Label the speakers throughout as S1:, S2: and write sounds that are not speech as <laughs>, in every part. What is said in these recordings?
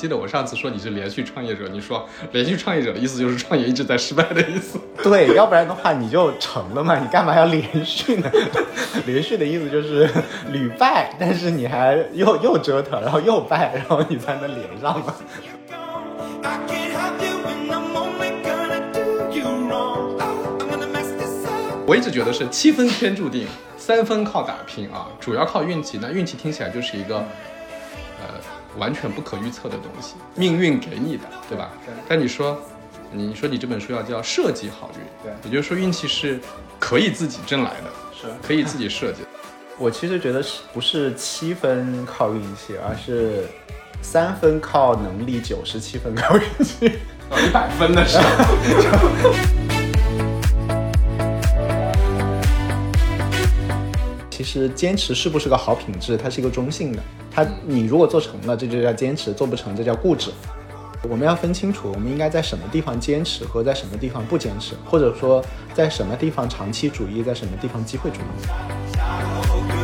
S1: 记得我上次说你是连续创业者，你说连续创业者的意思就是创业一直在失败的意思。<laughs>
S2: 对，要不然的话你就成了嘛，你干嘛要连续呢？连续的意思就是屡败，但是你还又又折腾，然后又败，然后你才能连上嘛。
S1: 我一直觉得是七分天注定，三分靠打拼啊，主要靠运气。那运气听起来就是一个，呃，完全不可预测的东西，命运给你的，对吧？
S2: 对。
S1: 但你说，你说你这本书要叫设计好运，
S2: 对，
S1: 也就是说运气是可以自己挣来的，
S2: 是
S1: 可以自己设计的。<laughs>
S2: 我其实觉得是不是七分靠运气，而是三分靠能力，九十七分靠运气，
S1: 一百分的是。<laughs>
S2: 其实坚持是不是个好品质，它是一个中性的。它你如果做成了，这就叫坚持；做不成，这叫固执。我们要分清楚，我们应该在什么地方坚持和在什么地方不坚持，或者说在什么地方长期主义，在什么地方机会主义。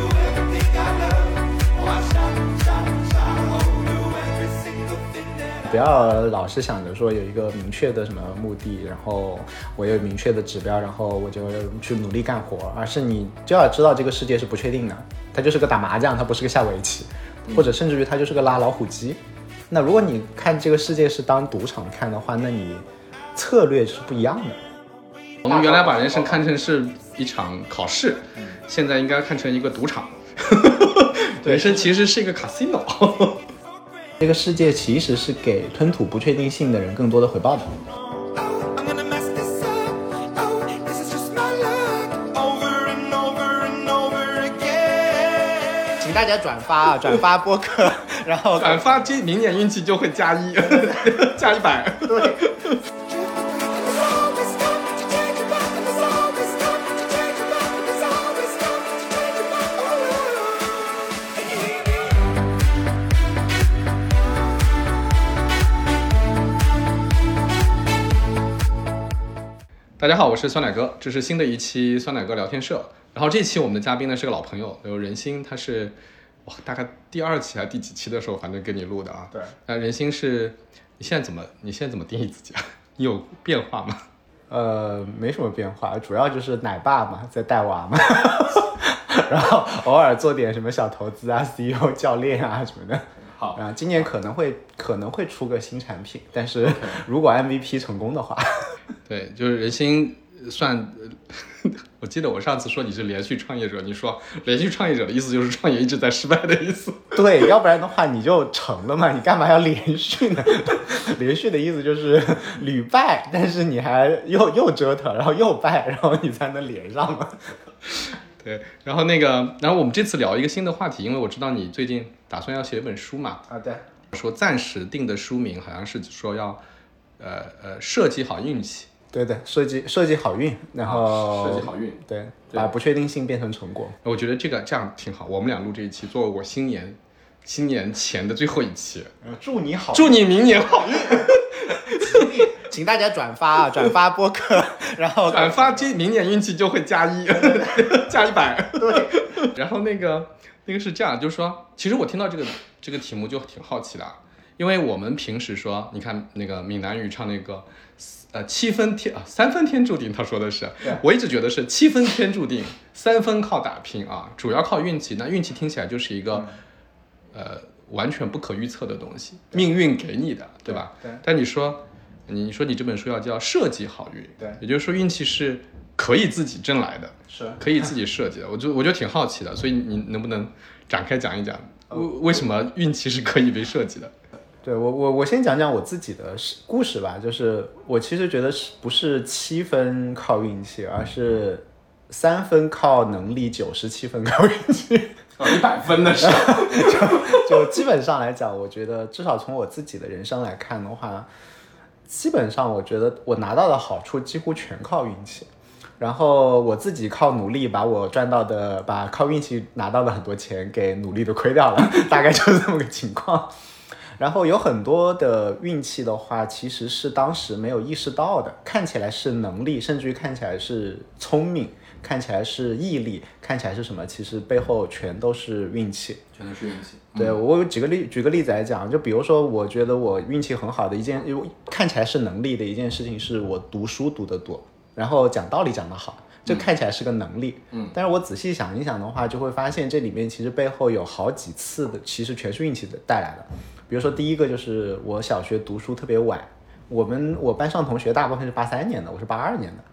S2: 不要老是想着说有一个明确的什么目的，然后我有明确的指标，然后我就去努力干活，而是你就要知道这个世界是不确定的，它就是个打麻将，它不是个下围棋，或者甚至于它就是个拉老虎机。那如果你看这个世界是当赌场看的话，那你策略是不一样的。
S1: 我们原来把人生看成是一场考试，现在应该看成一个赌场。人生其实是一个 casino。
S2: 这个世界其实是给吞吐不确定性的人更多的回报的。请大家转发啊，<laughs> 转发播客，<laughs> 然后
S1: 转发，今明年运气就会加一，<laughs> 加一百。
S2: 对。
S1: 大家好，我是酸奶哥，这是新的一期酸奶哥聊天社。然后这期我们的嘉宾呢是个老朋友，有人心，他是哇，大概第二期还是第几期的时候，反正跟你录的啊。
S2: 对。
S1: 那人心是，你现在怎么，你现在怎么定义自己啊？<laughs> 你有变化吗？
S2: 呃，没什么变化，主要就是奶爸嘛，在带娃嘛，<laughs> 然后偶尔做点什么小投资啊，CEO 教练啊什么的。
S1: 好
S2: 然后，今年可能会可能会出个新产品，但是如果 MVP 成功的话，
S1: 对，就是人心算。<laughs> 我记得我上次说你是连续创业者，你说连续创业者的意思就是创业一直在失败的意思。<laughs>
S2: 对，要不然的话你就成了嘛，你干嘛要连续呢？<laughs> 连续的意思就是屡败，但是你还又又折腾，然后又败，然后你才能连上嘛。
S1: 对，然后那个，然后我们这次聊一个新的话题，因为我知道你最近打算要写一本书嘛。
S2: 啊，对。
S1: 说暂时定的书名好像是说要，呃呃，设计好运气。
S2: 对对，设计设计好运，然后
S1: 设计好运，
S2: 对，把不确定性变成成果。
S1: 我觉得这个这样挺好。我们俩录这一期，作为我新年新年前的最后一期，
S2: 祝你好，
S1: 祝你明年好运。<laughs>
S2: 请大家转发啊，转发播客，然后 <laughs>
S1: 转发，今明年运气就会加一，<laughs> 加一百。
S2: 对，
S1: 然后那个那个是这样，就是说，其实我听到这个这个题目就挺好奇的，因为我们平时说，你看那个闽南语唱那个，呃，七分天啊，三分天注定，他说的是，我一直觉得是七分天注定，三分靠打拼啊，主要靠运气。那运气听起来就是一个，呃，完全不可预测的东西，命运给你的，对吧？
S2: 对。
S1: 但你说。你说你这本书要叫设计好运，
S2: 对，
S1: 也就是说运气是可以自己挣来的，
S2: 是
S1: 可以自己设计的。我就我就挺好奇的，所以你能不能展开讲一讲，为为什么运气是可以被设计的？
S2: 对我我我先讲讲我自己的故事吧，就是我其实觉得是不是七分靠运气，而是三分靠能力，九十七分靠运气，
S1: 一百分的是，<laughs>
S2: 就就基本上来讲，我觉得至少从我自己的人生来看的话。基本上，我觉得我拿到的好处几乎全靠运气，然后我自己靠努力把我赚到的，把靠运气拿到的很多钱给努力的亏掉了，大概就是这么个情况。然后有很多的运气的话，其实是当时没有意识到的，看起来是能力，甚至于看起来是聪明，看起来是毅力，看起来是什么，其实背后全都是运气。
S1: 全都是运气。
S2: 对我举个例，举个例子来讲，就比如说，我觉得我运气很好的一件，因为看起来是能力的一件事情，是我读书读得多，然后讲道理讲得好，这看起来是个能力。
S1: 嗯，
S2: 但是我仔细想一想的话，就会发现这里面其实背后有好几次的，其实全是运气的带来的。比如说第一个就是我小学读书特别晚，我们我班上同学大部分是八三年的，我是八二年的。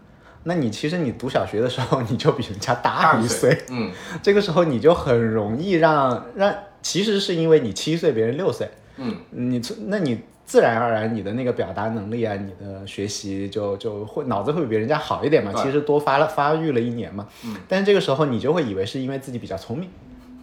S2: 那你其实你读小学的时候，你就比人家大一岁，
S1: 嗯，<laughs>
S2: 这个时候你就很容易让让，其实是因为你七岁，别人六岁，
S1: 嗯，
S2: 你那你自然而然你的那个表达能力啊，你的学习就就会脑子会比人家好一点嘛，其实多发了发育了一年嘛，
S1: 嗯，
S2: 但是这个时候你就会以为是因为自己比较聪明，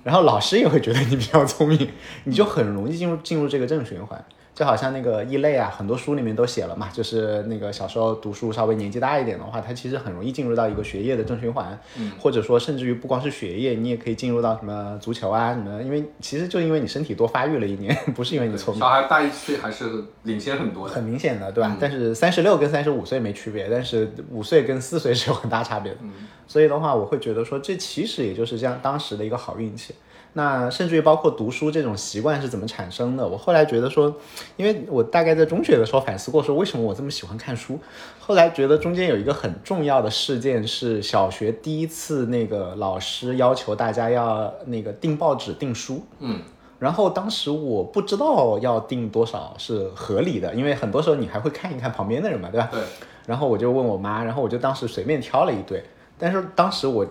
S2: 然后老师也会觉得你比较聪明，你就很容易进入进入这个正循环。就好像那个异类啊，很多书里面都写了嘛，就是那个小时候读书稍微年纪大一点的话，他其实很容易进入到一个学业的正循环，
S1: 嗯，
S2: 或者说甚至于不光是学业，你也可以进入到什么足球啊什么，因为其实就因为你身体多发育了一年，<laughs> 不是因为你聪明
S1: 小。孩大一岁还是领先很多的。
S2: 很明显的，对吧？但是三十六跟三十五岁没区别，但是五岁跟四岁是有很大差别的。所以的话，我会觉得说，这其实也就是这样当时的一个好运气。那甚至于包括读书这种习惯是怎么产生的？我后来觉得说，因为我大概在中学的时候反思过，说为什么我这么喜欢看书。后来觉得中间有一个很重要的事件是小学第一次那个老师要求大家要那个订报纸、订书。
S1: 嗯，
S2: 然后当时我不知道要订多少是合理的，因为很多时候你还会看一看旁边的人嘛，对吧？
S1: 对，
S2: 然后我就问我妈，然后我就当时随便挑了一堆，但是当时我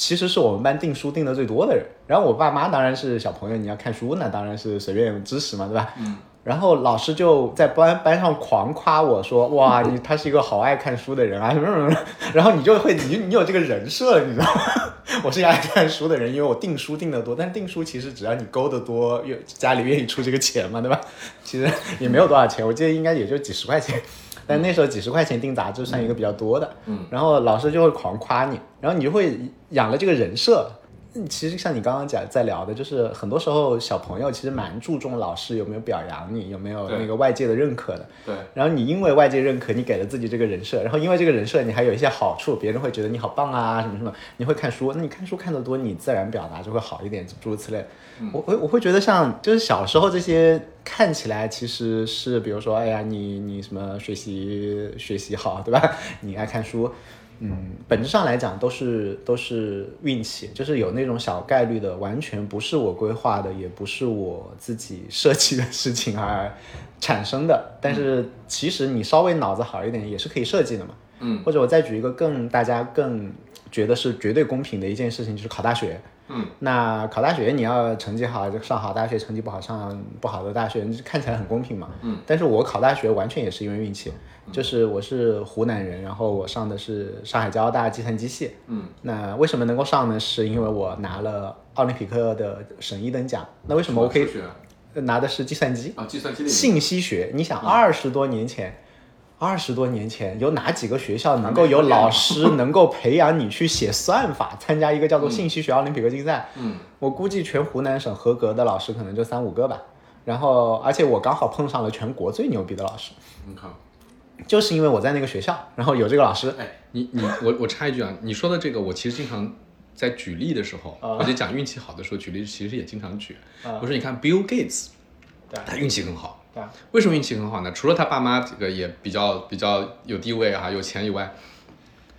S2: 其实是我们班订书订的最多的人，然后我爸妈当然是小朋友，你要看书那当然是随便支持嘛，对吧？
S1: 嗯。
S2: 然后老师就在班班上狂夸我说，哇，你 <laughs> 他是一个好爱看书的人啊，什么什么，然后你就会你你有这个人设，你知道吗？<laughs> 我是一个爱看书的人，因为我订书订得多，但是订书其实只要你勾得多，愿家里愿意出这个钱嘛，对吧？其实也没有多少钱，我记得应该也就几十块钱。但那时候几十块钱订杂志算一个比较多的，
S1: 嗯，
S2: 然后老师就会狂夸你，然后你就会养了这个人设。嗯其实像你刚刚讲在聊的，就是很多时候小朋友其实蛮注重老师有没有表扬你，有没有那个外界的认可的。
S1: 对，
S2: 然后你因为外界认可，你给了自己这个人设，然后因为这个人设你还有一些好处，别人会觉得你好棒啊，什么什么，你会看书，那你看书看得多，你自然表达就会好一点，诸如此类。我我我会觉得像就是小时候这些看起来其实是，比如说，哎呀，你你什么学习学习好，对吧？你爱看书，嗯，<laughs> 本质上来讲都是都是运气，就是有那种小概率的，完全不是我规划的，也不是我自己设计的事情而产生的。但是其实你稍微脑子好一点，也是可以设计的嘛。
S1: 嗯，
S2: 或者我再举一个更大家更觉得是绝对公平的一件事情，就是考大学。
S1: 嗯，
S2: 那考大学你要成绩好就上好大学，成绩不好上不好的大学，看起来很公平嘛。
S1: 嗯，
S2: 但是我考大学完全也是因为运气，就是我是湖南人，然后我上的是上海交大计算机系。
S1: 嗯，
S2: 那为什么能够上呢？是因为我拿了奥林匹克的省一等奖。那为什么我可以
S1: 学
S2: 拿的是计算机？
S1: 啊？计算机
S2: 信息学，你想二十多年前，二十多年前有哪几个学校能够有。老师 <laughs> 能够培养你去写算法，参加一个叫做信息学奥林匹克竞赛？
S1: 嗯，
S2: 我估计全湖南省合格的老师可能就三五个吧。然后，而且我刚好碰上了全国最牛逼的老师，
S1: 你看，
S2: 就是因为我在那个学校，然后有这个老师，
S1: 哎，你你我我插一句啊，你说的这个，我其实经常在举例的时候，
S2: 啊。
S1: 或者讲运气好的时候举例，其实也经常举。
S2: 啊。
S1: 我说你看 Bill Gates，他运气很好。
S2: 对啊
S1: 为什么运气很好呢？除了他爸妈这个也比较比较有地位啊、有钱以外，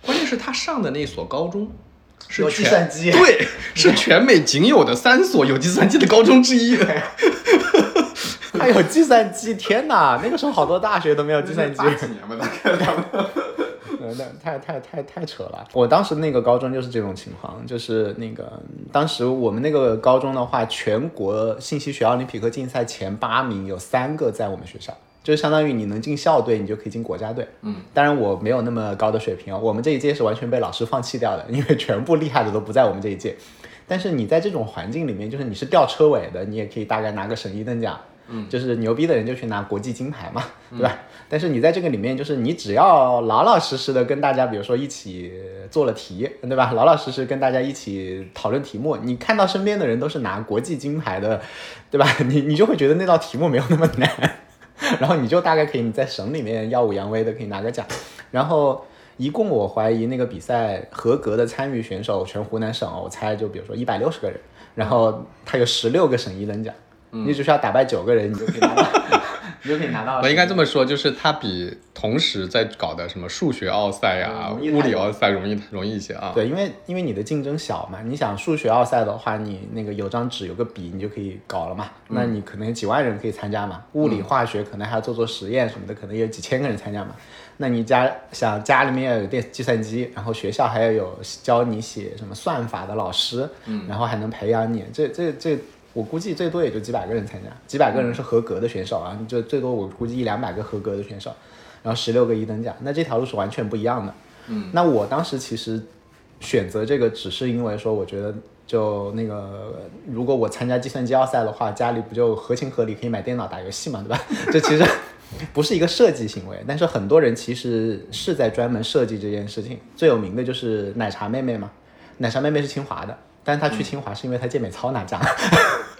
S1: 关键是他上的那所高中是
S2: 有
S1: 全
S2: 计算机
S1: 对，是全美仅有的三所有计算机的高中之一。<laughs>
S2: 还有计算机，天哪！那个时候好多大学都没有计算机。
S1: 八几年吧，大概两
S2: 那太太太太扯了。我当时那个高中就是这种情况，就是那个当时我们那个高中的话，全国信息学奥林匹克竞赛前八名有三个在我们学校，就相当于你能进校队，你就可以进国家队。
S1: 嗯，
S2: 当然我没有那么高的水平哦，我们这一届是完全被老师放弃掉的，因为全部厉害的都不在我们这一届。但是你在这种环境里面，就是你是吊车尾的，你也可以大概拿个省一等奖。嗯，就是牛逼的人就去拿国际金牌嘛，对吧？但是你在这个里面，就是你只要老老实实的跟大家，比如说一起做了题，对吧？老老实实跟大家一起讨论题目，你看到身边的人都是拿国际金牌的，对吧？<laughs> 你你就会觉得那道题目没有那么难，<laughs> 然后你就大概可以你在省里面耀武扬威的可以拿个奖，然后一共我怀疑那个比赛合格的参与选手，全湖南省，我猜就比如说一百六十个人，然后他有十六个省一等奖，你只需要打败九个人，你就可以拿到，<laughs> 你就可以拿到。
S1: 我应该这么说，就是它比同时在搞的什么数学奥赛呀、物理奥赛容易容易一些啊。
S2: 对，因为因为你的竞争小嘛，你想数学奥赛的话，你那个有张纸有个笔，你就可以搞了嘛。那你可能几万人可以参加嘛。物理、化学可能还要做做实验什么的，可能也有几千个人参加嘛。那你家想家里面要有电计算机，然后学校还要有教你写什么算法的老师，嗯，然后还能培养你，这这这。我估计最多也就几百个人参加，几百个人是合格的选手啊，就最多我估计一两百个合格的选手，然后十六个一等奖，那这条路是完全不一样的。嗯，那我当时其实选择这个只是因为说，我觉得就那个，如果我参加计算机奥赛的话，家里不就合情合理可以买电脑打游戏嘛，对吧？<laughs> 这其实不是一个设计行为，但是很多人其实是在专门设计这件事情。最有名的就是奶茶妹妹嘛，奶茶妹妹是清华的，但是他去清华是因为他健美操拿奖。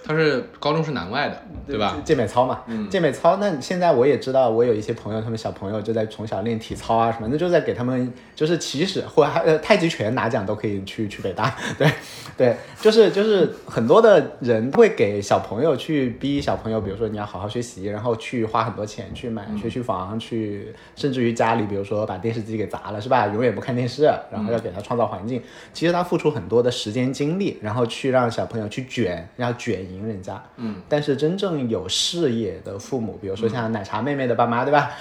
S1: 他是高中是南外的，对吧？
S2: 健美操嘛，健美操。那现在我也知道，我有一些朋友，他们小朋友就在从小练体操啊什么，那就在给他们，就是起始或还呃太极拳拿奖都可以去去北大，<laughs> 对对，就是就是很多的人会给小朋友去逼小朋友，比如说你要好好学习，然后去花很多钱去买学区房，去甚至于家里比如说把电视机给砸了是吧？永远不看电视，然后要给他创造环境。其实他付出很多的时间精力，然后去让小朋友去卷，要卷名人家。嗯，但是真正有事业的父母，比如说像奶茶妹妹的爸妈，对吧？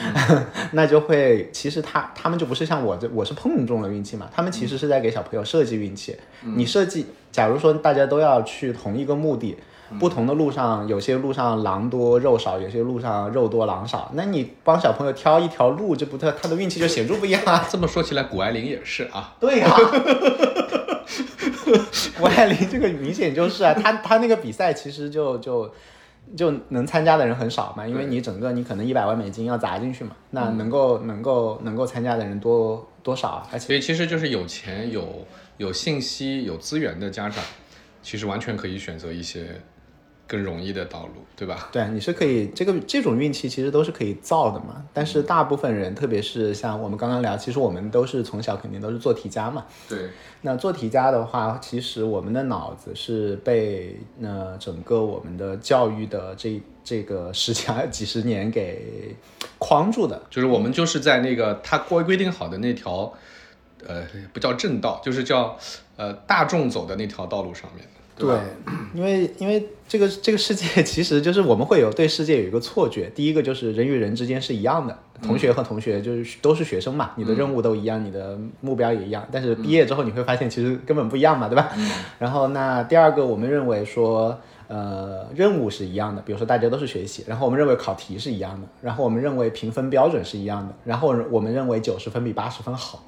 S2: 那就会，其实他他们就不是像我这，我是碰中了运气嘛，他们其实是在给小朋友设计运气。你设计，假如说大家都要去同一个目的。不同的路上，有些路上狼多肉少，有些路上肉多狼少。那你帮小朋友挑一条路，这不他他的运气就显著不一样啊。
S1: 这么说起来，谷爱凌也是啊。
S2: 对呀、谷爱凌这个明显就是啊，他他那个比赛其实就就就能参加的人很少嘛，因为你整个你可能一百万美金要砸进去嘛，那能够能够能够参加的人多多少啊？而且
S1: 所以其实就是有钱、有有信息、有资源的家长，其实完全可以选择一些更容易的道路，对吧？
S2: 对，你是可以这个这种运气其实都是可以造的嘛。但是大部分人，特别是像我们刚刚聊，其实我们都是从小肯定都是做题家嘛。
S1: 对，
S2: 那做题家的话，其实我们的脑子是被呃整个我们的教育的这这个十几 <laughs> 几十年给框住的。
S1: 就是我们就是在那个他规规定好的那条，呃，不叫正道，就是叫呃大众走的那条道路上面。对吧 <clears throat>
S2: 因为因为这个这个世界其实就是我们会有对世界有一个错觉，第一个就是人与人之间是一样的，同学和同学就是都是学生嘛，你的任务都一样，你的目标也一样，但是毕业之后你会发现其实根本不一样嘛，对吧？然后那第二个我们认为说。呃，任务是一样的，比如说大家都是学习，然后我们认为考题是一样的，然后我们认为评分标准是一样的，然后我们认为九十分比八十分好，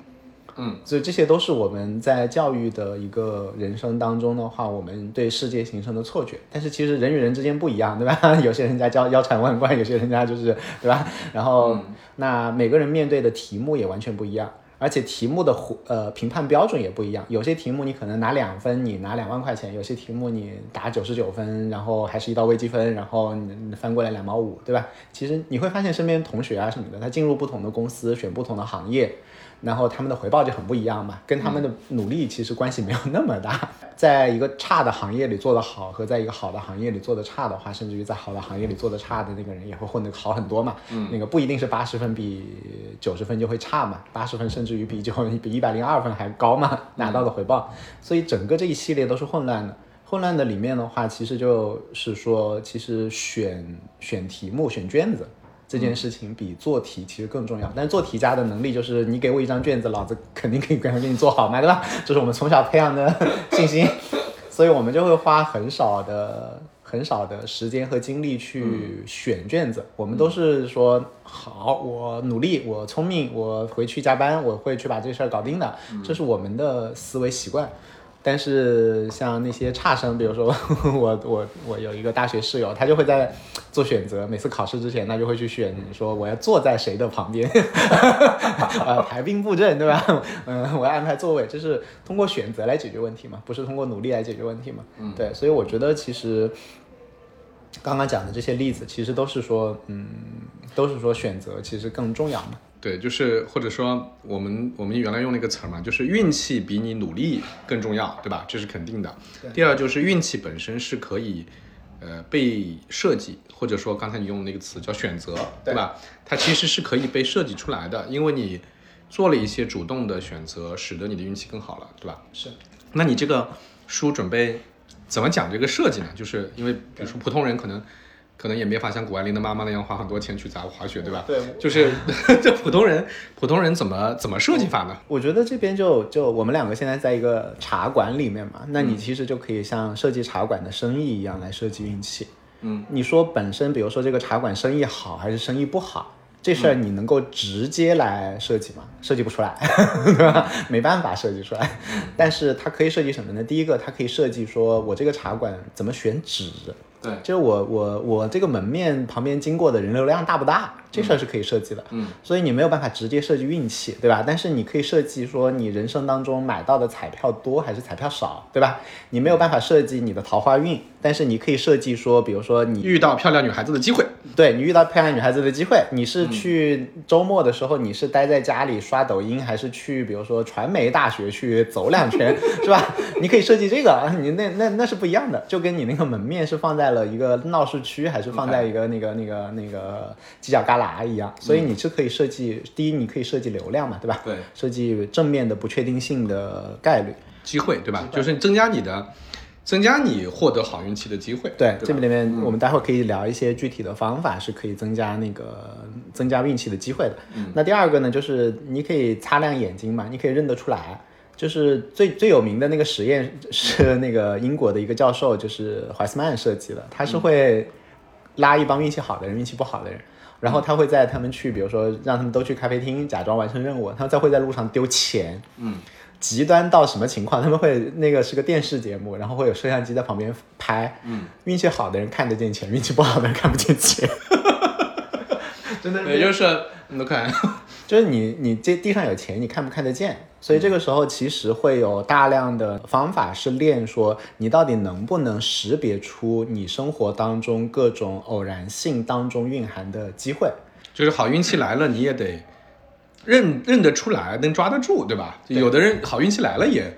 S1: 嗯，
S2: 所以这些都是我们在教育的一个人生当中的话，我们对世界形成的错觉。但是其实人与人之间不一样，对吧？<laughs> 有些人家教腰缠万贯，有些人家就是对吧？然后、那每个人面对的题目也完全不一样。而且题目的回呃评判标准也不一样，有些题目你可能拿两分，你拿两万块钱；有些题目你打九十九分，然后还是一道微积分，然后你你翻过来两毛五，对吧？其实你会发现身边同学啊什么的，他进入不同的公司，选不同的行业，然后他们的回报就很不一样嘛，跟他们的努力其实关系没有那么大。<laughs> 在一个差的行业里做得好，和在一个好的行业里做得差的话，甚至于在好的行业里做得差的那个人也会混得好很多嘛。嗯，那个不一定是八十分比九十分就会差嘛，八十分甚至于比就比一百零二分还高嘛，拿到的回报。所以整个这一系列都是混乱的。混乱的里面的话，其实就是说，其实选选题目、选卷子这件事情比做题其实更重要。但是做题家的能力就是，你给我一张卷子，老子肯定可以给给你做好嘛，对吧？这是我们从小培养的 <laughs> 信心，<laughs> 所以我们就会花很少的。很少的时间和精力去选卷子，我们都是说好，我努力，我聪明，我回去加班，我会去把这事儿搞定的，这是我们的思维习惯。但是像那些差生，比如说我我我有一个大学室友，他就会在做选择，每次考试之前，他就会去选说我要坐在谁的旁边，<laughs> 呃排兵布阵，对吧？<laughs> 嗯，我要安排座位，这是通过选择来解决问题嘛，不是通过努力来解决问题嘛？嗯，对，所以我觉得其实刚刚讲的这些例子，其实都是说，嗯，都是说选择其实更重要嘛。
S1: 对，就是或者说我们我们原来用那个词儿嘛，就是运气比你努力更重要，对吧？这是肯定的。第二就是运气本身是可以呃被设计，或者说刚才你用的那个词叫选择，对吧？它其实是可以被设计出来的，因为你做了一些主动的选择，使得你的运气更好了，对吧？
S2: 是。
S1: 那你这个书准备怎么讲这个设计呢？就是因为比如说普通人可能。可能也没法像谷爱凌的妈妈那样花很多钱去砸滑雪，对吧？
S2: 对，
S1: 就是 <laughs> 这普通人，普通人怎么怎么设计法呢？
S2: 我觉得这边就就我们两个现在在一个茶馆里面嘛，那你其实就可以像设计茶馆的生意一样来设计运气。
S1: 嗯，
S2: 你说本身比如说这个茶馆生意好还是生意不好，这事儿你能够直接来设计吗？设计不出来，对吧？没办法设计出来。但是它可以设计什么呢？第一个，它可以设计说我这个茶馆怎么选址。
S1: 对，
S2: 就是我我我这个门面旁边经过的人流量大不大，这事儿是可以设计的。
S1: 嗯，
S2: 所以你没有办法直接设计运气，对吧？但是你可以设计说你人生当中买到的彩票多还是彩票少，对吧？你没有办法设计你的桃花运，但是你可以设计说，比如说你
S1: 遇到漂亮女孩子的机会，
S2: 对你遇到漂亮女孩子的机会，你是去周末的时候你是待在家里刷抖音，还是去比如说传媒大学去走两圈，是吧？你可以设计这个，你那那那是不一样的，就跟你那个门面是放在。了一个闹市区，还是放在一个那个那个那个犄角旮旯一样，所以你是可以设计，第一你可以设计流量嘛，对吧？
S1: 对，
S2: 设计正面的不确定性的概率
S1: 机会，对吧？就是增加你的，增加你获得好运气的机会。
S2: 对，这里面我们待会可以聊一些具体的方法，是可以增加那个增加运气的机会的。那第二个呢，就是你可以擦亮眼睛嘛，你可以认得出来。就是最最有名的那个实验 <laughs> 是那个英国的一个教授，就是怀斯曼设计的。他是会拉一帮运气好的人，运气不好的人，然后他会在他们去，比如说让他们都去咖啡厅假装完成任务，他们再会在路上丢钱。
S1: 嗯，
S2: 极端到什么情况？他们会那个是个电视节目，然后会有摄像机在旁边拍。
S1: 嗯，
S2: 运气好的人看得见钱，运气不好的人看不见钱。<laughs> 真的，
S1: 也就是你都看，<laughs>
S2: 就是你你这地上有钱，你看不看得见？所以这个时候其实会有大量的方法是练说你到底能不能识别出你生活当中各种偶然性当中蕴含的机会，
S1: 就是好运气来了你也得认认得出来，能抓得住，对吧？有的人好运气来了也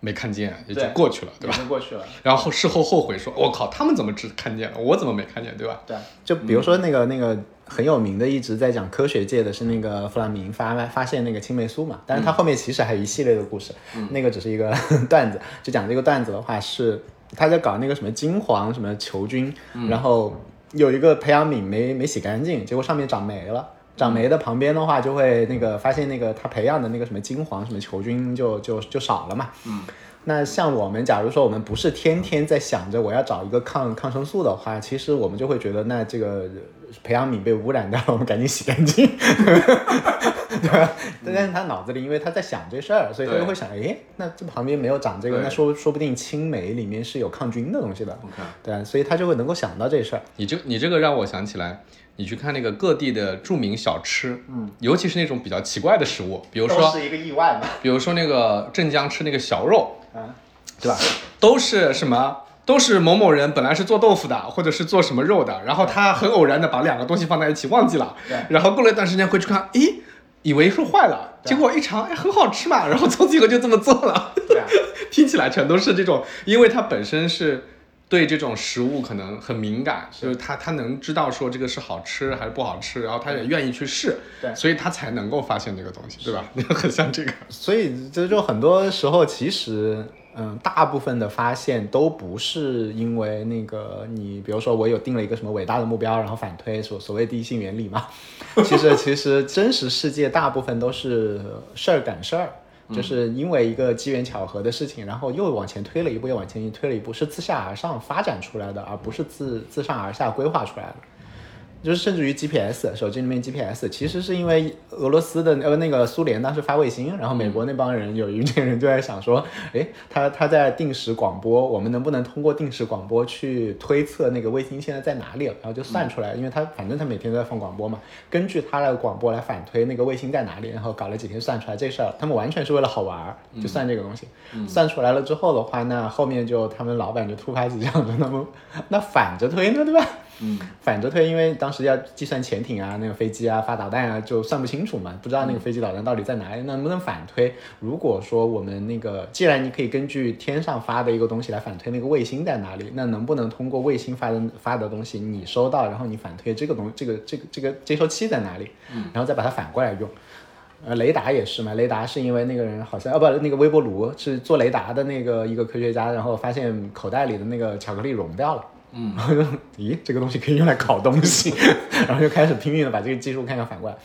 S1: 没看见，也就过去了，对吧？
S2: 过去了，
S1: 然后事后后悔说：“我靠，他们怎么只看见了，我怎么没看见，对吧？”
S2: 对，就比如说那个那个。很有名的，一直在讲科学界的是那个弗朗明发发现那个青霉素嘛，但是他后面其实还有一系列的故事，那个只是一个 <laughs> 段子。就讲这个段子的话，是他在搞那个什么金黄什么球菌，然后有一个培养皿没没洗干净，结果上面长霉了，长霉的旁边的话就会那个发现那个他培养的那个什么金黄什么球菌就就就少了嘛。
S1: 嗯。
S2: 那像我们，假如说我们不是天天在想着我要找一个抗抗生素的话，其实我们就会觉得，那这个培养皿被污染掉了，我们赶紧洗干净，<laughs> 对吧？但是他脑子里，因为他在想这事儿，所以他就会想，哎，那这旁边没有长这个，那说说不定青梅里面是有抗菌的东西的，对，所以他就会能够想到这事儿。
S1: 你这你这个让我想起来。你去看那个各地的著名小吃，
S2: 嗯，
S1: 尤其是那种比较奇怪的食物，比如说
S2: 是一个意外嘛，
S1: 比如说那个镇江吃那个小肉，
S2: 啊，
S1: 对吧？都是什么？都是某某人本来是做豆腐的，或者是做什么肉的，然后他很偶然的把两个东西放在一起忘记了，然后过了一段时间回去看，诶，以为是坏了，结果一尝，哎，很好吃嘛，<laughs> 然后从此以后就这么做了，
S2: 对，<laughs>
S1: 听起来全都是这种，因为它本身是。对这种食物可能很敏感，就是他他能知道说这个是好吃还是不好吃，然后他也愿意去试，
S2: 对，
S1: 所以他才能够发现这个东西，对吧？<laughs> 很像这个，
S2: 所以这就很多时候其实，嗯，大部分的发现都不是因为那个你，比如说我有定了一个什么伟大的目标，然后反推所所谓第一性原理嘛，<laughs> 其实其实真实世界大部分都是事儿赶事儿。就是因为一个机缘巧合的事情，然后又往前推了一步，又往前推了一步，是自下而上发展出来的，而不是自自上而下规划出来的。就是甚至于 GPS 手机里面 GPS，其实是因为俄罗斯的呃那个苏联当时发卫星，然后美国那帮人有一群人就在想说，哎，他他在定时广播，我们能不能通过定时广播去推测那个卫星现在在哪里？然后就算出来，因为他反正他每天都在放广播嘛，根据他的广播来反推那个卫星在哪里，然后搞了几天算出来这事儿，他们完全是为了好玩儿，就算这个东西，算出来了之后的话，那后面就他们老板就突发奇想说，那么那反着推呢，对吧？
S1: 嗯，
S2: 反着推，因为当时要计算潜艇啊、那个飞机啊、发导弹啊，就算不清楚嘛，不知道那个飞机导弹到底在哪里，能不能反推？如果说我们那个，既然你可以根据天上发的一个东西来反推那个卫星在哪里，那能不能通过卫星发的发的东西你收到，然后你反推这个东这个这个这个接收器在哪里，然后再把它反过来用。呃，雷达也是嘛，雷达是因为那个人好像哦不，那个微波炉是做雷达的那个一个科学家，然后发现口袋里的那个巧克力融掉了。嗯，然后就咦，这个东西可以用来烤东西，<laughs> 然后就开始拼命的把这个技术看看反过来。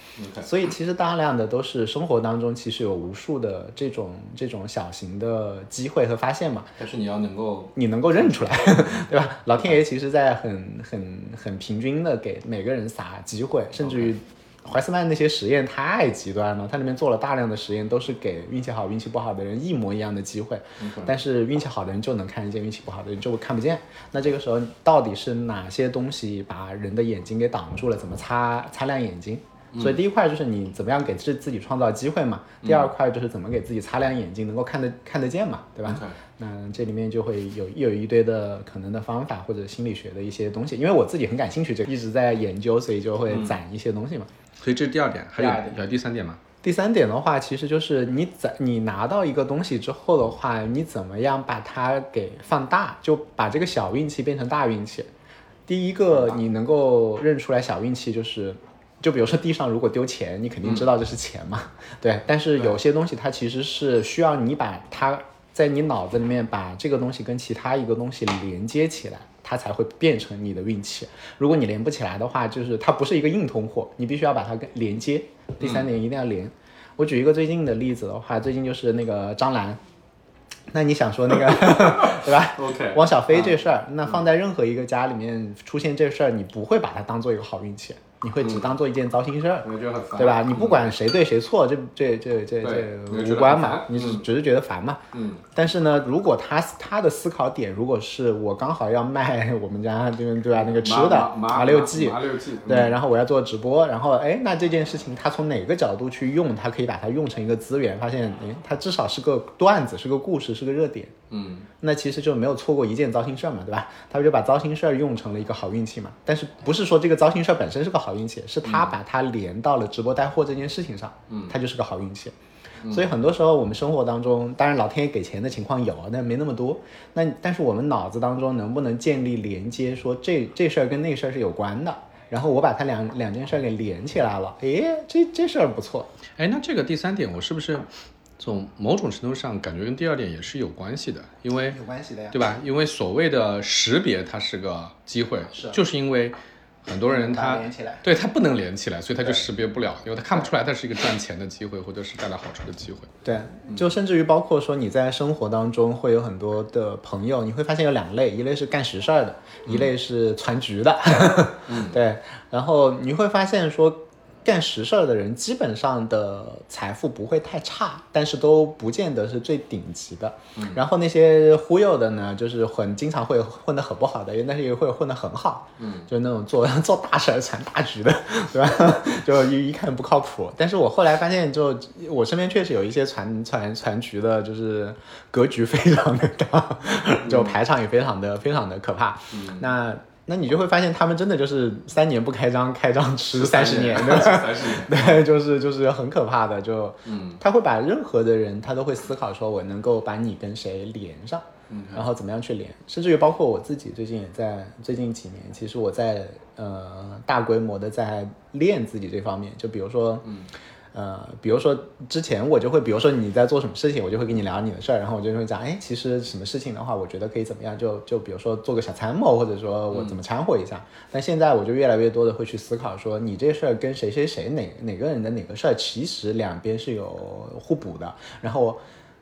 S2: 所以其实大量的都是生活当中其实有无数的这种这种小型的机会和发现嘛。
S1: 但是你要能够，
S2: 你能够认出来，<laughs> 对吧？老天爷其实在很很很平均的给每个人撒机会，甚至于。怀斯曼那些实验太极端了，他里面做了大量的实验，都是给运气好、运气不好的人一模一样的机会，但是运气好的人就能看得见，运气不好的人就会看不见。那这个时候到底是哪些东西把人的眼睛给挡住了？怎么擦擦亮眼睛？所以第一块就是你怎么样给自自己创造机会嘛，第二块就是怎么给自己擦亮眼睛，能够看得看得见嘛，对吧？那这里面就会有有一堆的可能的方法或者心理学的一些东西，因为我自己很感兴趣，这一直在研究，所以就会攒一些东西嘛。
S1: 所以这是第二点，还有还有第三点吗？
S2: 第三点的话，其实就是你怎你拿到一个东西之后的话，你怎么样把它给放大，就把这个小运气变成大运气。第一个你能够认出来小运气就是，就比如说地上如果丢钱，你肯定知道这是钱嘛，<laughs> 对。但是有些东西它其实是需要你把它在你脑子里面把这个东西跟其他一个东西连接起来。它才会变成你的运气。如果你连不起来的话，就是它不是一个硬通货，你必须要把它跟连接。第三点一定要连。我举一个最近的例子的话，最近就是那个张兰。那你想说那个 <laughs> 对吧
S1: ？OK。
S2: 汪小菲这事儿，那放在任何一个家里面出现这事儿，你不会把它当做一个好运气。你会只当做一件糟心事儿，对吧？你不管谁对谁错，这这这这这无关嘛，你只只是觉得烦嘛。
S1: 嗯。
S2: 但是呢，如果他他的思考点，如果是我刚好要卖我们家这个对吧那个吃的
S1: 麻
S2: 六记，
S1: 麻六记，
S2: 对，然后我要做直播，然后哎，那这件事情他从哪个角度去用，他可以把它用成一个资源，发现哎，它至少是个段子，是个故事，是个热点。
S1: 嗯。
S2: 那其实就没有错过一件糟心事儿嘛，对吧？他就把糟心事儿用成了一个好运气嘛。但是不是说这个糟心事儿本身是个好运气，是他把它连到了直播带货这件事情上，
S1: 嗯，
S2: 它就是个好运气。所以很多时候我们生活当中，当然老天爷给钱的情况有，但没那么多。那但是我们脑子当中能不能建立连接，说这这事儿跟那事儿是有关的，然后我把它两两件事儿给连起来了，诶，这这事儿不错。
S1: 哎，那这个第三点我是不是？从某种程度上，感觉跟第二点也是有关系的，因为
S2: 有关系的呀，
S1: 对吧？因为所谓的识别，它是个机会，
S2: 是，
S1: 就是因为很多人他对他不能连起来，所以他就识别不了，因为他看不出来它是一个赚钱的机会，或者是带来好处的机会。
S2: 对，就甚至于包括说你在生活当中会有很多的朋友，你会发现有两类，一类是干实事儿的，一类是传局的。<laughs>
S1: 嗯，
S2: 对，然后你会发现说。干实事儿的人基本上的财富不会太差，但是都不见得是最顶级的。然后那些忽悠的呢，就是很经常会混得很不好的，但是也会混得很好。
S1: 嗯，
S2: 就是那种做 <laughs> 做大事儿、传大局的，对吧？<laughs> 就一一看不靠谱。但是我后来发现，就我身边确实有一些传传传局的，就是格局非常的大，<laughs> 就排场也非常的非常的可怕。那。那你就会发现，他们真的就是三年不开张，开张吃 <laughs> 三十年，
S1: 对三十年，
S2: 对，就是就是很可怕的，就，
S1: 嗯，
S2: 他会把任何的人，他都会思考说，我能够把你跟谁连上，
S1: 嗯，
S2: 然后怎么样去连，甚至于包括我自己，最近也在最近几年，其实我在呃大规模的在练自己这方面，就比如说，
S1: 嗯。
S2: 呃，比如说之前我就会，比如说你在做什么事情，我就会跟你聊你的事儿，然后我就会讲，哎，其实什么事情的话，我觉得可以怎么样，就就比如说做个小参谋，或者说我怎么掺和一下。但现在我就越来越多的会去思考，说你这事儿跟谁谁谁哪哪个人的哪个事儿，其实两边是有互补的。然后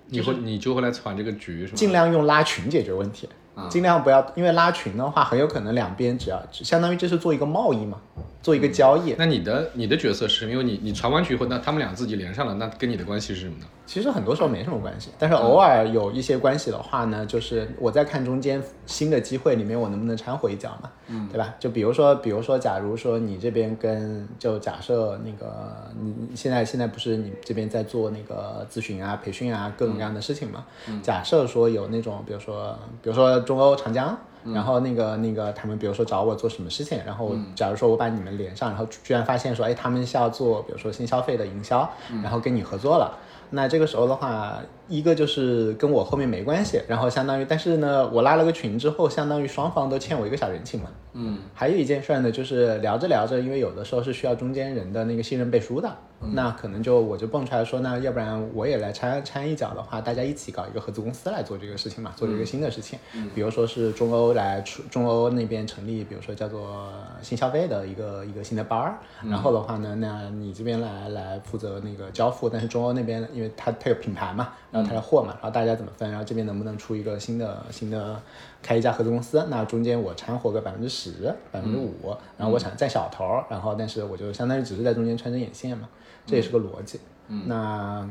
S1: 你会你就会来传这个局，是吗？
S2: 尽量用拉群解决问题，尽量不要，因为拉群的话，很有可能两边只要相当于这是做一个贸易嘛。做一个交易，
S1: 那你的你的角色是因为你你传完局以后，那他们俩自己连上了，那跟你的关系是什么呢？
S2: 其实很多时候没什么关系，但是偶尔有一些关系的话呢，就是我在看中间新的机会里面，我能不能掺和一脚嘛？
S1: 嗯，
S2: 对吧？就比如说，比如说，假如说你这边跟就假设那个你现在现在不是你这边在做那个咨询啊、培训啊各种各样的事情嘛？
S1: 嗯，
S2: 假设说有那种，比如说比如说中欧长江。然后那个那个他们比如说找我做什么事情，然后假如说我把你们连上，然后居然发现说，哎，他们是要做比如说新消费的营销，然后跟你合作了，那这个时候的话，一个就是跟我后面没关系，然后相当于，但是呢，我拉了个群之后，相当于双方都欠我一个小人情嘛。
S1: 嗯，
S2: 还有一件事儿呢，就是聊着聊着，因为有的时候是需要中间人的那个信任背书的，那可能就我就蹦出来说，那要不然我也来掺掺一脚的话，大家一起搞一个合资公司来做这个事情嘛，做这个新的事情。比如说是中欧来出，中欧那边成立，比如说叫做新消费的一个一个新的班儿，然后的话呢，那你这边来来负责那个交付，但是中欧那边因为它它有品牌嘛，然后它的货嘛，然后大家怎么分，然后这边能不能出一个新的新的开一家合资公司，那中间我掺和个百分之十、百分之五，然后我想占小头儿，然后但是我就相当于只是在中间穿针引线嘛，这也是个逻辑。那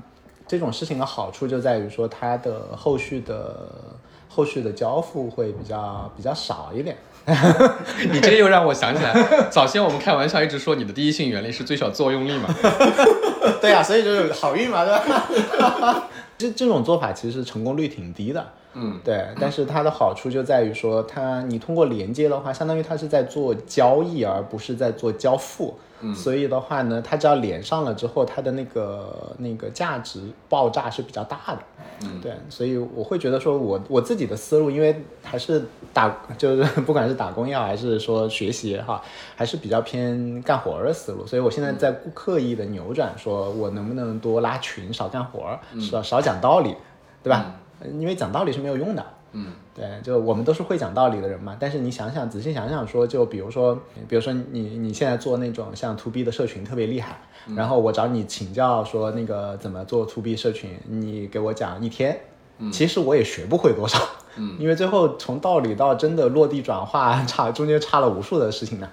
S2: 这种事情的好处就在于说它的后续的后续的交付会比较比较少一点。<laughs>
S1: 你这又让我想起来，早先我们开玩笑一直说你的第一性原理是最小作用力嘛。<laughs>
S2: 对呀、所以就是好运嘛，对吧？这这种做法其实成功率挺低的。
S1: 嗯，
S2: 对，但是它的好处就在于说，它你通过连接的话，相当于它是在做交易，而不是在做交付。嗯，所以的话呢，它只要连上了之后，它的那个那个价值爆炸是比较大的。
S1: 嗯，
S2: 对，所以我会觉得说我我自己的思路，因为还是打就是不管是打工也好，还是说学习也好，还是比较偏干活的思路，所以我现在在刻意的扭转，说我能不能多拉群，少干活儿，少少讲道理，对吧？因为讲道理是没有用的。
S1: 嗯，
S2: 对，就我们都是会讲道理的人嘛。但是你想想，仔细想想说，就比如说，比如说你你现在做那种像 to B 的社群特别厉害，然后我找你请教说那个怎么做 to B 社群，你给我讲一天，其实我也学不会多少，
S1: 嗯，
S2: 因为最后从道理到真的落地转化差中间差了无数的事情呢。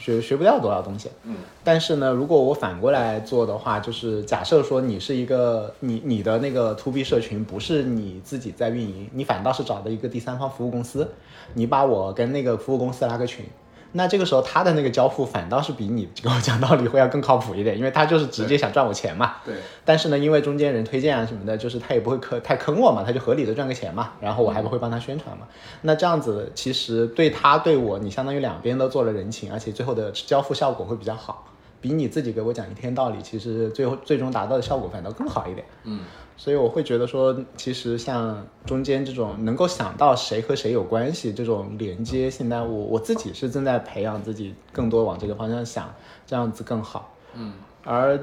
S2: 学学不掉多少东西，
S1: 嗯，
S2: 但是呢，如果我反过来做的话，就是假设说你是一个你你的那个 to B 社群不是你自己在运营，你反倒是找的一个第三方服务公司，你把我跟那个服务公司拉个群，那这个时候他的那个交付反倒是比你跟我讲道理会要更靠谱一点，因为他就是直接想赚我钱嘛。
S1: 对，
S2: 但是呢，因为中间人推荐啊什么的，就是他也不会坑太坑我嘛，他就合理的赚个钱嘛，然后我还不会帮他宣传嘛。那这样子其实对他对我，你相当于两边都做了人情，而且最后的交付效果会比较好，比你自己给我讲一天道理，其实最后最终达到的效果反倒更好一点。
S1: 嗯，
S2: 所以我会觉得说，其实像中间这种能够想到谁和谁有关系这种连接，现在我我自己是正在培养自己更多往这个方向想，这样子更好。
S1: 嗯，
S2: 而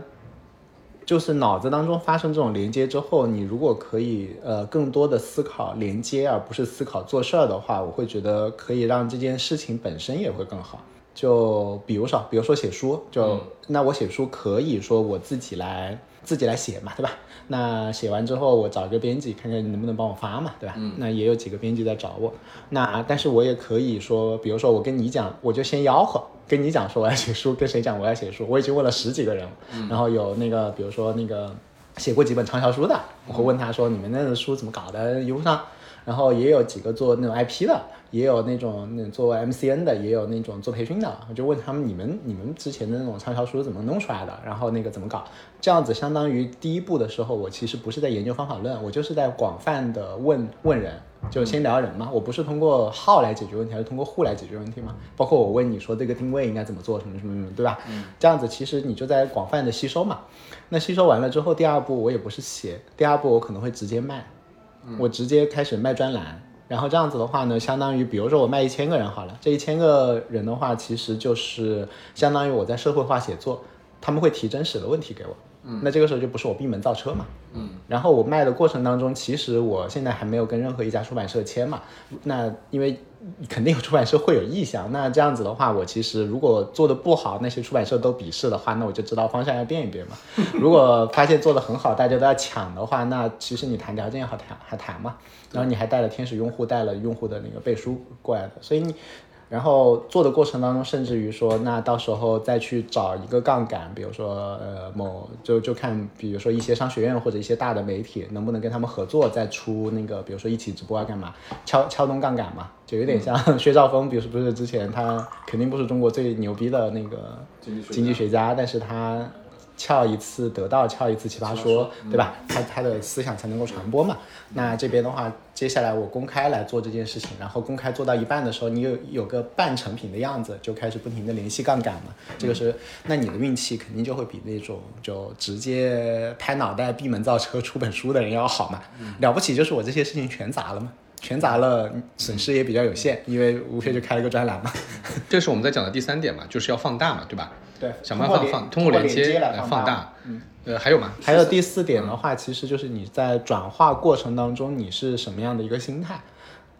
S2: 就是脑子当中发生这种连接之后，你如果可以呃更多的思考连接，而不是思考做事儿的话，我会觉得可以让这件事情本身也会更好。就比如说，比如说写书，就、那我写书可以说我自己来自己来写嘛，<laughs> 对吧？那写完之后，我找一个编辑看看你能不能帮我发嘛，对吧？那也有几个编辑在找我，那但是我也可以说，比如说我跟你讲，我就先吆喝，跟你讲说我要写书，跟谁讲我要写书，我已经问了十几个人了，然后有那个比如说那个写过几本畅销书的，我会问他说你们那个书怎么搞的，邮上。然后也有几个做那种 IP 的，也有那种那种做 MCN 的，也有那种做培训的。我就问他们，你们你们之前的那种畅销书怎么弄出来的？然后那个怎么搞？这样子相当于第一步的时候，我其实不是在研究方法论，我就是在广泛的问问人，就先聊人嘛。我不是通过号来解决问题，而是通过户来解决问题嘛。包括我问你说这个定位应该怎么做，什么什么什么，对吧？这样子其实你就在广泛的吸收嘛。那吸收完了之后，第二步我也不是写，第二步我可能会直接卖。我直接开始卖专栏，然后这样子的话呢，相当于比如说我卖一千个人好了，这一千个人的话，其实就是相当于我在社会化写作，他们会提真实的问题给我，嗯，那这个时候就不是我闭门造车嘛，
S1: 嗯，
S2: 然后我卖的过程当中，其实我现在还没有跟任何一家出版社签嘛，那因为肯定有出版社会有意向，那这样子的话，我其实如果做的不好，那些出版社都鄙视的话，那我就知道方向要变一变嘛。如果发现做的很好，大家都要抢的话，那其实你谈条件也好谈，还谈嘛。然后你还带了天使用户，带了用户的那个背书过来的，所以你。然后做的过程当中，甚至于说，那到时候再去找一个杠杆，比如说呃某就就看，比如说一些商学院或者一些大的媒体，能不能跟他们合作，再出那个，比如说一起直播啊干嘛，敲 <laughs> 敲动杠杆嘛，就有点像薛兆丰，比如说不是之前他肯定不是中国最牛逼的那个
S1: 经济学家，
S2: 但是他撬一次得到，撬一次奇葩说，对吧？他他的思想才能够传播嘛。那这边的话，接下来我公开来做这件事情，然后公开做到一半的时候，你有有个半成品的样子，就开始不停的联系杠杆嘛。这个是，那你的运气肯定就会比那种就直接拍脑袋闭门造车出本书的人要好嘛。了不起就是我这些事情全砸了嘛。全砸了，损失也比较有限，因为无非就开了个专栏嘛。
S1: 这是我们在讲的第三点嘛，就是要放大嘛，对吧？
S2: 对，
S1: 想办法放通过
S2: 连
S1: 接
S2: 来
S1: 放
S2: 大。
S1: 嗯，呃，还有吗？
S2: 还有第四点的话，其实就是你在转化过程当中，你是什么样的一个心态？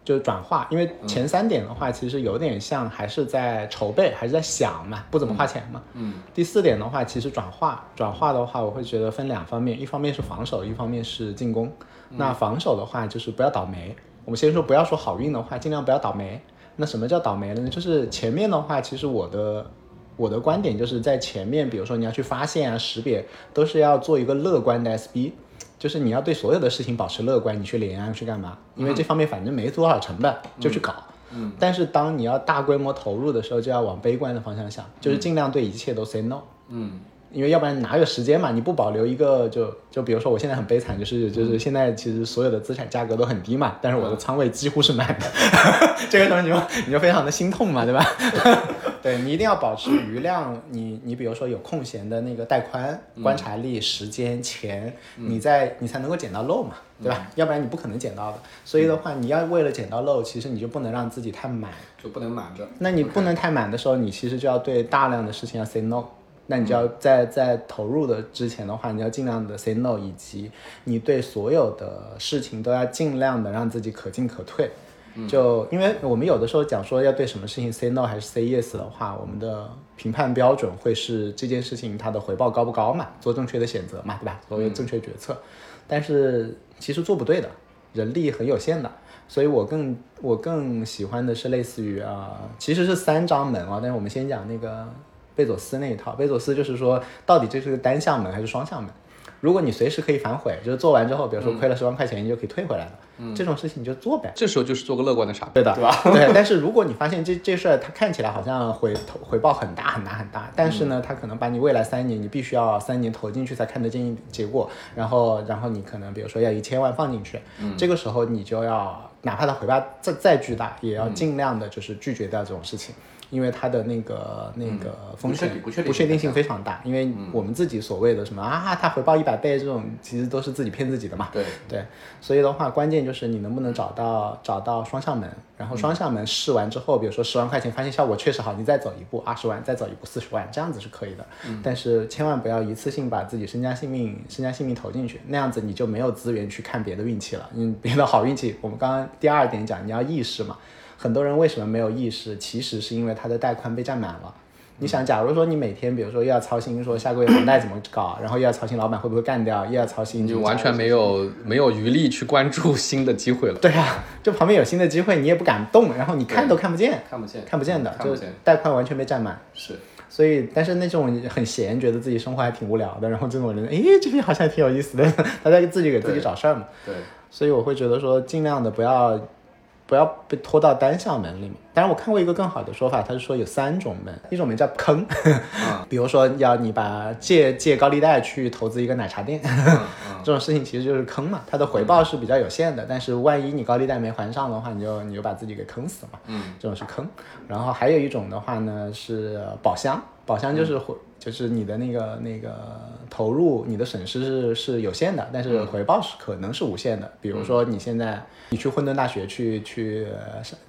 S2: 就是转化，因为前三点的话，其实有点像还是在筹备，还是在想嘛，不怎么花钱嘛。
S1: 嗯。
S2: 第四点的话，其实转化，转化的话，我会觉得分两方面，一方面是防守，一方面是进攻。那防守的话，就是不要倒霉。我们先说不要说好运的话，尽量不要倒霉。那什么叫倒霉呢？就是前面的话，其实我的我的观点就是在前面，比如说你要去发现啊、识别，都是要做一个乐观的 SB，就是你要对所有的事情保持乐观。你去连啊，去干嘛？因为这方面反正没多少成本，就去搞。
S1: 嗯。
S2: 但是当你要大规模投入的时候，就要往悲观的方向想，就是尽量对一切都 say no。
S1: 嗯。
S2: 因为要不然哪有时间嘛？你不保留一个，就就比如说我现在很悲惨，就是就是现在其实所有的资产价格都很低嘛，但是我的仓位几乎是满的，<laughs> 这个时候你就你就非常的心痛嘛，对吧？对 <laughs> 你一定要保持余量，你你比如说有空闲的那个带宽、观察力、时间、钱，你在你才能够捡到漏嘛，对吧？要不然你不可能捡到的。所以的话，你要为了捡到漏，其实你就不能让自己太满，
S1: 就不能满着。
S2: 那你不能太满的时候，你其实就要对大量的事情要 say no。那你就要在在投入的之前的话，你要尽量的 say no，以及你对所有的事情都要尽量的让自己可进可退。就因为我们有的时候讲说要对什么事情 say no 还是 say yes 的话，我们的评判标准会是这件事情它的回报高不高嘛，做正确的选择嘛，对吧？做正确决策。但是其实做不对的，人力很有限的，所以我更我更喜欢的是类似于啊，其实是三张门啊，但是我们先讲那个。贝佐斯那一套，贝佐斯就是说，到底这是个单向门还是双向门？如果你随时可以反悔，就是做完之后，比如说亏了十万块钱，你就可以退回来了。嗯，这种事情你就做呗。
S1: 这时候就是做个乐观的傻逼，
S2: 对的，
S1: 对吧？
S2: 对。但是如果你发现这这事儿它看起来好像回投回报很大很大很大，但是呢，它可能把你未来三年你必须要三年投进去才看得见结果，然后然后你可能比如说要一千万放进去，嗯，这个时候你就要哪怕它回报再再巨大，也要尽量的就是拒绝掉这种事情。因为它的那个那个风险
S1: 不确
S2: 确定性非常大，因为我们自己所谓的什么啊，它回报一百倍这种，其实都是自己骗自己的嘛。
S1: 对
S2: 对，所以的话，关键就是你能不能找到找到双向门，然后双向门试完之后，比如说十万块钱发现效果确实好，你再走一步二十万，再走一步四十万，这样子是可以的。但是千万不要一次性把自己身家性命身家性命投进去，那样子你就没有资源去看别的运气了。嗯，别的好运气，我们刚刚第二点讲，你要意识嘛。很多人为什么没有意识？其实是因为他的带宽被占满了。你想，假如说你每天，比如说又要操心说下个月房贷怎么搞，然后又要操心老板会不会干掉，又要操心，
S1: 就完全没有没有余力去关注新的机会了。<laughs>
S2: 对啊，就旁边有新的机会，你也不敢动，然后你看都看不见，<laughs>
S1: 看不见，
S2: 看不见的，就带宽完全被占满。
S1: 是，
S2: 所以，但是那种很闲，觉得自己生活还挺无聊的，然后这种人，哎，这边好像挺有意思的，<laughs> 他在自己给自己找事儿嘛。
S1: 对，
S2: 所以我会觉得说，尽量的不要。不要被拖到单向门里面。当然，我看过一个更好的说法，他是说有三种门，一种门叫坑，<laughs> 比如说要你把借借高利贷去投资一个奶茶店，<laughs> 这种事情其实就是坑嘛，它的回报是比较有限的，但是万一你高利贷没还上的话，你就你就把自己给坑死了嘛，
S1: 嗯，
S2: 这种是坑。然后还有一种的话呢是宝箱，宝箱就是回。就是你的那个那个投入，你的损失是是有限的，但是回报是可能是无限的。比如说你现在你去混沌大学去去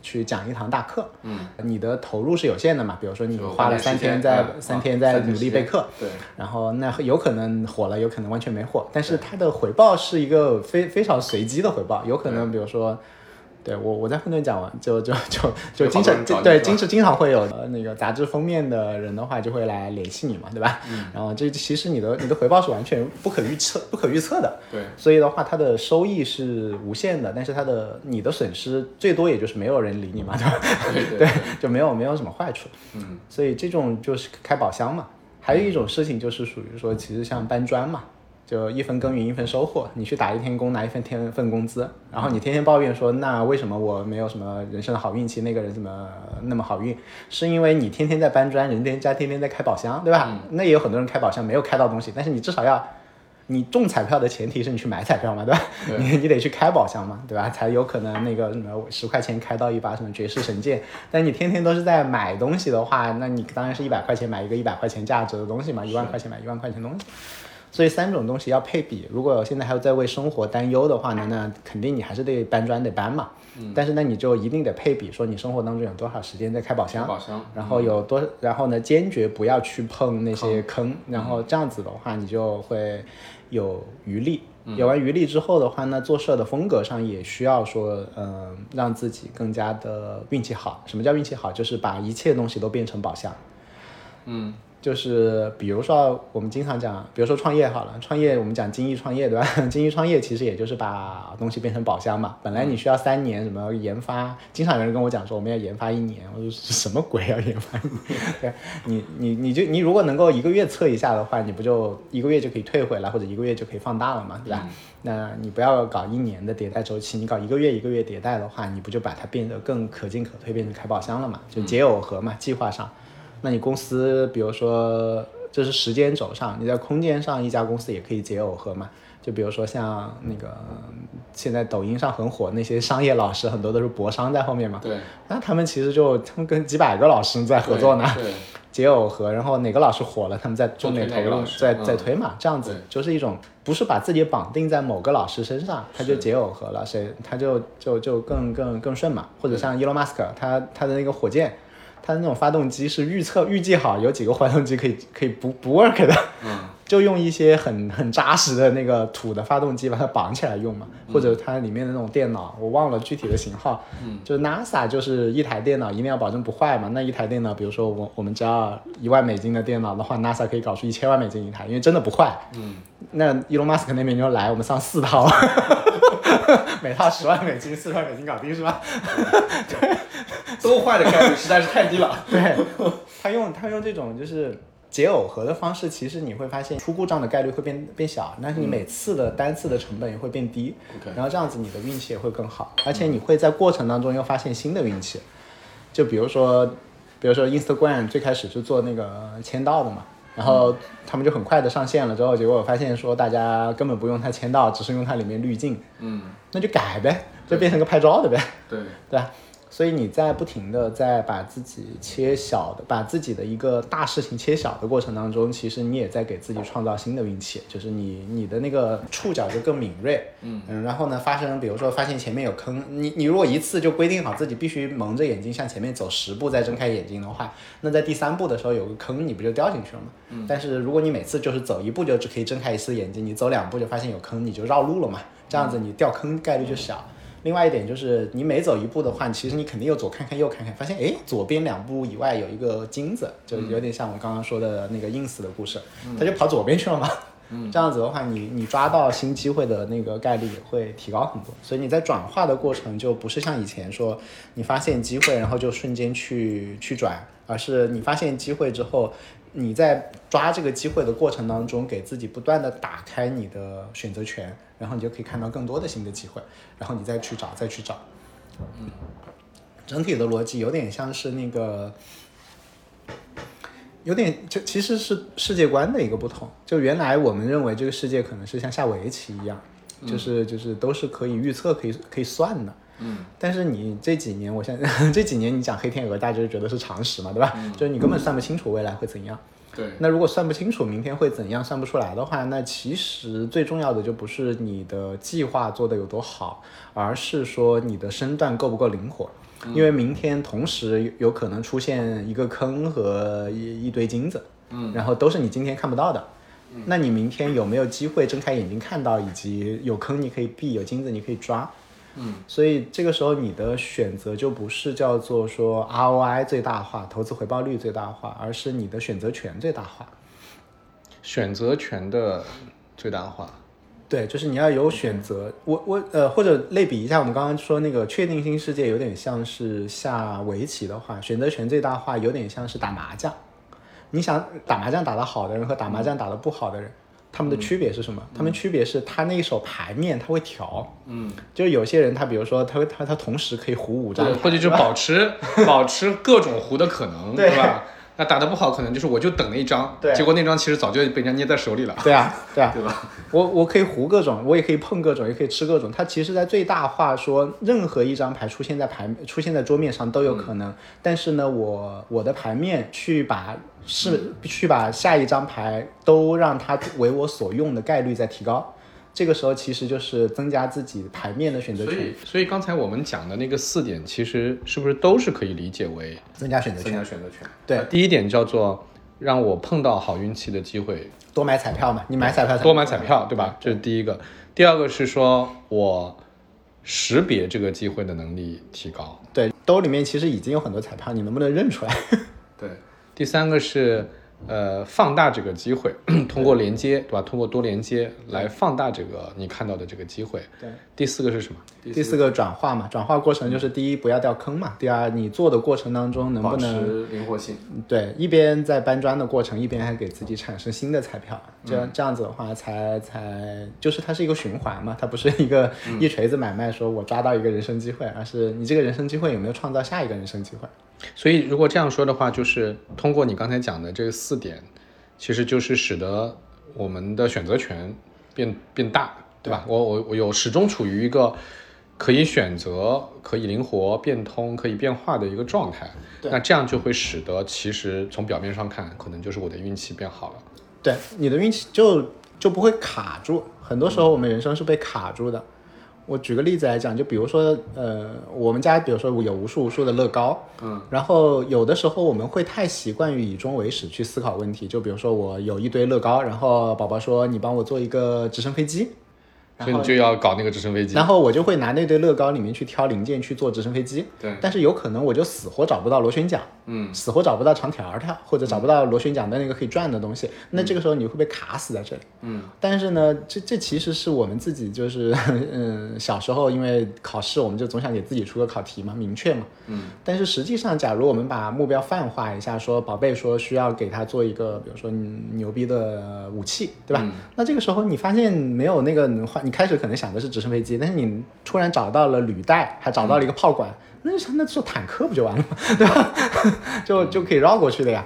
S2: 去讲一堂大课，
S1: 嗯，
S2: 你的投入是有限的嘛？比如说你花了三天在三天在努力备课，
S1: 对，
S2: 然后那有可能火了，有可能完全没火，但是它的回报是一个非非常随机的回报，有可能比如说。对我，我在混沌讲完，就就就就经常对经常经常会有那个杂志封面的人的话，就会来联系你嘛，对吧？
S1: 嗯。
S2: 然后这其实你的你的回报是完全不可预测、不可预测的。
S1: 对。
S2: 所以的话，它的收益是无限的，但是它的你的损失最多也就是没有人理你嘛，对吧？
S1: 对对。
S2: 就没有没有什么坏处。
S1: 嗯。
S2: 所以这种就是开宝箱嘛。还有一种事情就是属于说，其实像搬砖嘛。就一分耕耘一分收获，你去打一天工拿一份天份工资，然后你天天抱怨说那为什么我没有什么人生的好运气，那个人怎么那么好运？是因为你天天在搬砖，人家天天在开宝箱，对吧？那也有很多人开宝箱没有开到东西，但是你至少要。你中彩票的前提是你去买彩票嘛，对吧？你你得去开宝箱嘛，对吧？才有可能那个什么十块钱开到一把什么绝世神剑。但你天天都是在买东西的话，那你当然是一百块钱买一个一百块钱价值的东西嘛，一万块钱买一万块钱东西。所以三种东西要配比。如果现在还有在为生活担忧的话呢，那肯定你还是得搬砖得搬嘛。嗯。但是呢，你就一定得配比，说你生活当中有多少时间在开宝箱，
S1: 宝箱，
S2: 然后有多，然后呢，坚决不要去碰那些坑，然后这样子的话，你就会。有余力，有完余力之后的话呢，做事的风格上也需要说，嗯，让自己更加的运气好。什么叫运气好？就是把一切东西都变成宝箱。
S1: 嗯。
S2: 就是比如说，我们经常讲，比如说创业好了，创业我们讲精益创业，对吧？<laughs> 精益创业其实也就是把东西变成宝箱嘛。本来你需要三年什么研发，经常有人跟我讲说我们要研发一年，我说什么鬼要 <laughs> 研发一年？对，你你你就你如果能够一个月测一下的话，你不就一个月就可以退回来，或者一个月就可以放大了嘛，对吧？那你不要搞一年的迭代周期，你搞一个月一个月迭代的话，你不就把它变得更可进可退，变成开宝箱了嘛？就解耦合嘛，计划上。那你公司，比如说这是时间轴上，你在空间上一家公司也可以解耦合嘛？就比如说像那个现在抖音上很火那些商业老师，很多都是博商在后面嘛。
S1: 对。
S2: 那他们其实就他们跟几百个老师在合作呢。
S1: 对。
S2: 解耦合，然后哪个老师火了，他们在重点投入，在在推嘛，这样子就是一种不是把自己绑定在某个老师身上，他就解耦合了，谁他就就就更更更顺嘛。或者像 Elon Musk，他他的那个火箭。它的那种发动机是预测预计好有几个发动机可以可以不不 work 的，
S1: 嗯，<laughs>
S2: 就用一些很很扎实的那个土的发动机把它绑起来用嘛，或者它里面的那种电脑，我忘了具体的型号，
S1: 嗯，
S2: 就是 NASA 就是一台电脑一定要保证不坏嘛，那一台电脑，比如说我我们只要一万美金的电脑的话，NASA 可以搞出一千万美金一台，因为真的不坏，
S1: 嗯，
S2: 那 Elon Musk 那边就来，我们上四套，<laughs> <laughs> 每套十万美金，四十万美金搞定是吧？<laughs> 对。
S1: 都坏的概率实在是太低了。<laughs>
S2: 对，他用他用这种就是解耦合的方式，其实你会发现出故障的概率会变变小，但是你每次的单次的成本也会变低。然后这样子你的运气也会更好，而且你会在过程当中又发现新的运气。就比如说，比如说 Instagram 最开始是做那个签到的嘛，然后他们就很快的上线了之后，结果我发现说大家根本不用它签到，只是用它里面滤镜。
S1: 嗯，
S2: 那就改呗，就变成个拍照的呗。
S1: 对，
S2: 对吧？所以你在不停的在把自己切小的，把自己的一个大事情切小的过程当中，其实你也在给自己创造新的运气，就是你你的那个触角就更敏锐，
S1: 嗯
S2: 嗯，然后呢，发生比如说发现前面有坑，你你如果一次就规定好自己必须蒙着眼睛向前面走十步再睁开眼睛的话，那在第三步的时候有个坑，你不就掉进去了吗？
S1: 嗯，
S2: 但是如果你每次就是走一步就只可以睁开一次眼睛，你走两步就发现有坑，你就绕路了嘛，这样子你掉坑概率就小。另外一点就是，你每走一步的话，其实你肯定又左看看右看看，发现哎，左边两步以外有一个金子，就有点像我刚刚说的那个 ins 的故事，他就跑左边去了嘛。这样子的话，你你抓到新机会的那个概率也会提高很多。所以你在转化的过程就不是像以前说，你发现机会然后就瞬间去去转，而是你发现机会之后。你在抓这个机会的过程当中，给自己不断的打开你的选择权，然后你就可以看到更多的新的机会，然后你再去找，再去找。
S1: 嗯，
S2: 整体的逻辑有点像是那个，有点就其实是世界观的一个不同。就原来我们认为这个世界可能是像下围棋一样，就是就是都是可以预测、可以可以算的。
S1: 嗯，
S2: 但是你这几年，我现在 <laughs> 这几年你讲黑天鹅，大家就觉得是常识嘛，对吧？就是你根本算不清楚未来会怎样。
S1: 对。
S2: 那如果算不清楚明天会怎样，算不出来的话，那其实最重要的就不是你的计划做得有多好，而是说你的身段够不够灵活。因为明天同时有可能出现一个坑和一一堆金子，
S1: 嗯，
S2: 然后都是你今天看不到的。那你明天有没有机会睁开眼睛看到，以及有坑你可以避，有金子你可以抓？
S1: 嗯，
S2: 所以这个时候你的选择就不是叫做说 ROI 最大化、投资回报率最大化，而是你的选择权最大化。
S1: 选择权的最大化，
S2: 对，就是你要有选择。我我呃，或者类比一下，我们刚刚说那个确定性世界有点像是下围棋的话，选择权最大化有点像是打麻将。你想打麻将打得好的人和打麻将打得不好的人。他们的区别是什么？他们区别是他那一手牌面他会调，嗯，就是有些人他比如说他会他他同时可以胡五张
S1: 或者就保持保持各种胡的可能，
S2: 对。
S1: 对吧？那打得不好，可能就是我就等那一张，
S2: 对
S1: 结果那张其实早就被人家捏在手里了，
S2: 对啊，<laughs> 对啊，
S1: 对吧？<laughs>
S2: 我我可以胡各种，我也可以碰各种，也可以吃各种。它其实，在最大化说，任何一张牌出现在牌出现在桌面上都有可能。但是呢，我我的牌面去把是去把下一张牌都让它为我所用的概率在提高。这个时候其实就是增加自己牌面的选择权
S1: 所以，，所以刚才我们讲的那个四点，其实是不是都是可以理解为
S2: 增加选择权。
S1: 增加选择权？
S2: 对
S1: 呃第一点叫做让我碰到好运气的机会，
S2: 多买彩票嘛，你买彩票
S1: 多买彩票，对吧？这是第一个。第二个是说我识别这个机会的能力提高。
S2: 对，兜里面其实已经有很多彩票，你能不能认出来？<laughs>
S1: 对，第三个是呃放大这个机会，<clears throat> 通过连接，对吧？通过多连接来放大这个你看到的这个机会。
S2: 对。
S1: 第四个是什么？
S2: 第四个转化嘛，转化过程就是第一不要掉坑嘛，第二你做的过程当中能不能
S1: 持灵活性。
S2: 对，一边在搬砖的过程，一边还给自己产生新的彩票，这样、这样子的话才才就是它是一个循环嘛，它不是一个一锤子买卖，说我抓到一个人生机会，而是你这个人生机会有没有创造下一个人生机会？
S1: 所以如果这样说的话，就是通过你刚才讲的这四点，其实就是使得我们的选择权变变大，对吧？我我我有始终处于一个可以选择、可以灵活变通、可以变化的一个状态。那这样就会使得其实从表面上看，可能就是我的运气变好了。
S2: 对，你的运气就就不会卡住。很多时候我们人生是被卡住的。我举个例子来讲，就比如说，呃，我们家比如说有无数无数的乐高，嗯，然后有的时候我们会太习惯于以终为始去思考问题。就比如说我有一堆乐高，然后宝宝说你帮我做一个直升飞机，
S1: 所以你就要搞那个直升飞机。
S2: 然后我就会拿那堆乐高里面去挑零件去做直升飞机。
S1: 对
S2: 但是有可能我就死活找不到螺旋桨，
S1: 嗯，
S2: 死活找不到长条条，或者找不到螺旋桨的那个可以转的东西，那这个时候你会被卡死在这里。
S1: 嗯，
S2: 但是呢，这这其实是我们自己就是嗯小时候因为考试，我们就总想给自己出个考题嘛，明确嘛。
S1: 嗯，
S2: 但是实际上，假如我们把目标泛化一下，说宝贝说需要给他做一个，比如说嗯牛逼的武器，对吧？那这个时候你发现没有那个能换，你开始可能想的是直升飞机，但是你突然找到了履带，还找到了一个炮管，那那做坦克不就完了吗？<laughs> 对吧？<laughs> 就就可以绕过去的呀。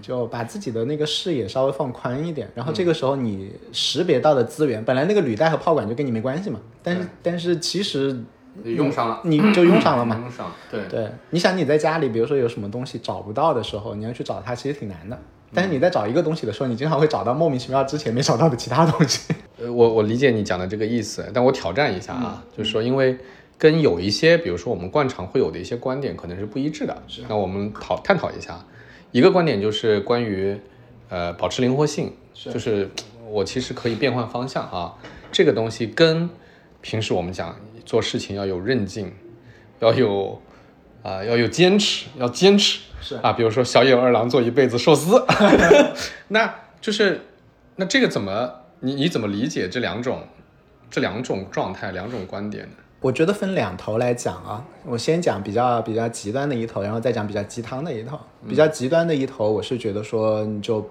S2: 就把自己的那个视野稍微放宽一点，然后这个时候你识别到的资源，本来那个履带和炮管就跟你没关系嘛，但是但是其实
S1: 用上了，
S2: 你就用上了嘛。
S1: 用上，对。
S2: 对，你想你在家里，比如说有什么东西找不到的时候，你要去找它，其实挺难的。但是你在找一个东西的时候，你经常会找到莫名其妙之前没找到的其他东西。<laughs>
S1: 呃，我我理解你讲的这个意思，但我挑战一下啊，就是说，因为跟有一些，比如说我们惯常会有的一些观点可能是不一致的，是。那我们讨探讨一下。一个观点就是关于呃保持灵活性，就是我其实可以变换方向啊，这个东西跟平时我们讲做事情要有韧劲，要有啊、要有坚持，要坚持
S2: 是
S1: 啊，比如说小野二郎做一辈子寿司，<laughs> 那就是那这个怎么你你怎么理解这两种这两种状态两种观点呢？
S2: 我觉得分两头来讲啊，我先讲比较比较极端的一头，然后再讲比较鸡汤的一头。比较极端的一头，我是觉得说你就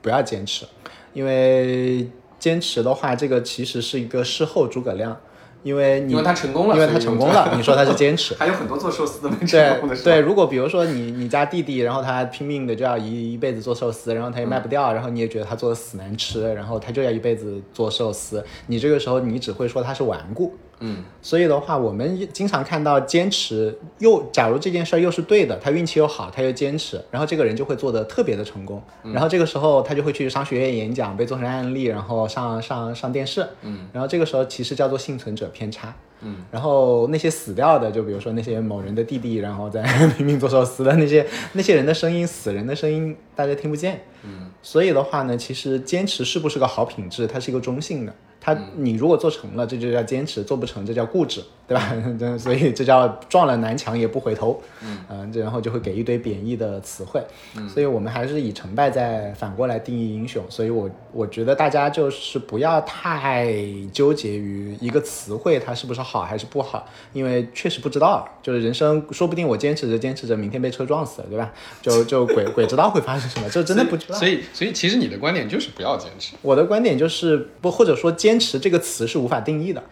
S2: 不要坚持，因为坚持的话，这个其实是一个事后诸葛亮，因为你
S1: 因为他成功了
S2: 因为他成功了，你说他是坚持。<laughs>
S1: 还有很多做寿司的 <laughs> 没
S2: 对对，如果比如说你你家弟弟，然后他拼命的就要一一辈子做寿司，然后他也卖不掉，然后你也觉得他做的死难吃，然后他就要一辈子做寿司，你这个时候你只会说他是顽固。
S1: 嗯，
S2: 所以的话，我们经常看到坚持又，假如这件事儿又是对的，他运气又好，他又坚持，然后这个人就会做的特别的成功，然后这个时候他就会去商学院演讲，被做成案例，然后上上上电视，嗯，然后这个时候其实叫做幸存者偏差，嗯，然后那些死掉的，就比如说那些某人的弟弟，然后在 <laughs> 拼命做寿司的那些那些人的声音，死人的声音大家听不见，嗯，所以的话呢，其实坚持是不是个好品质，它是一个中性的。他你如果做成了，这就叫坚持；做不成，这叫固执，对吧？<laughs> 这所以这叫撞了南墙也不回头。嗯，这然后就会给一堆贬义的词汇。所以我们还是以成败再反过来定义英雄。所以我我觉得大家就是不要太纠结于一个词汇它是不是好。还是不好，因为确实不知道，就是人生说不定我坚持着坚持着，明天被车撞死了，对吧？就就鬼鬼知道会发生什么，就真的不知道。
S1: 所以所以其实你的观点就是不要坚持。
S2: 我的观点就是不，或者说坚持这个词是无法定义的。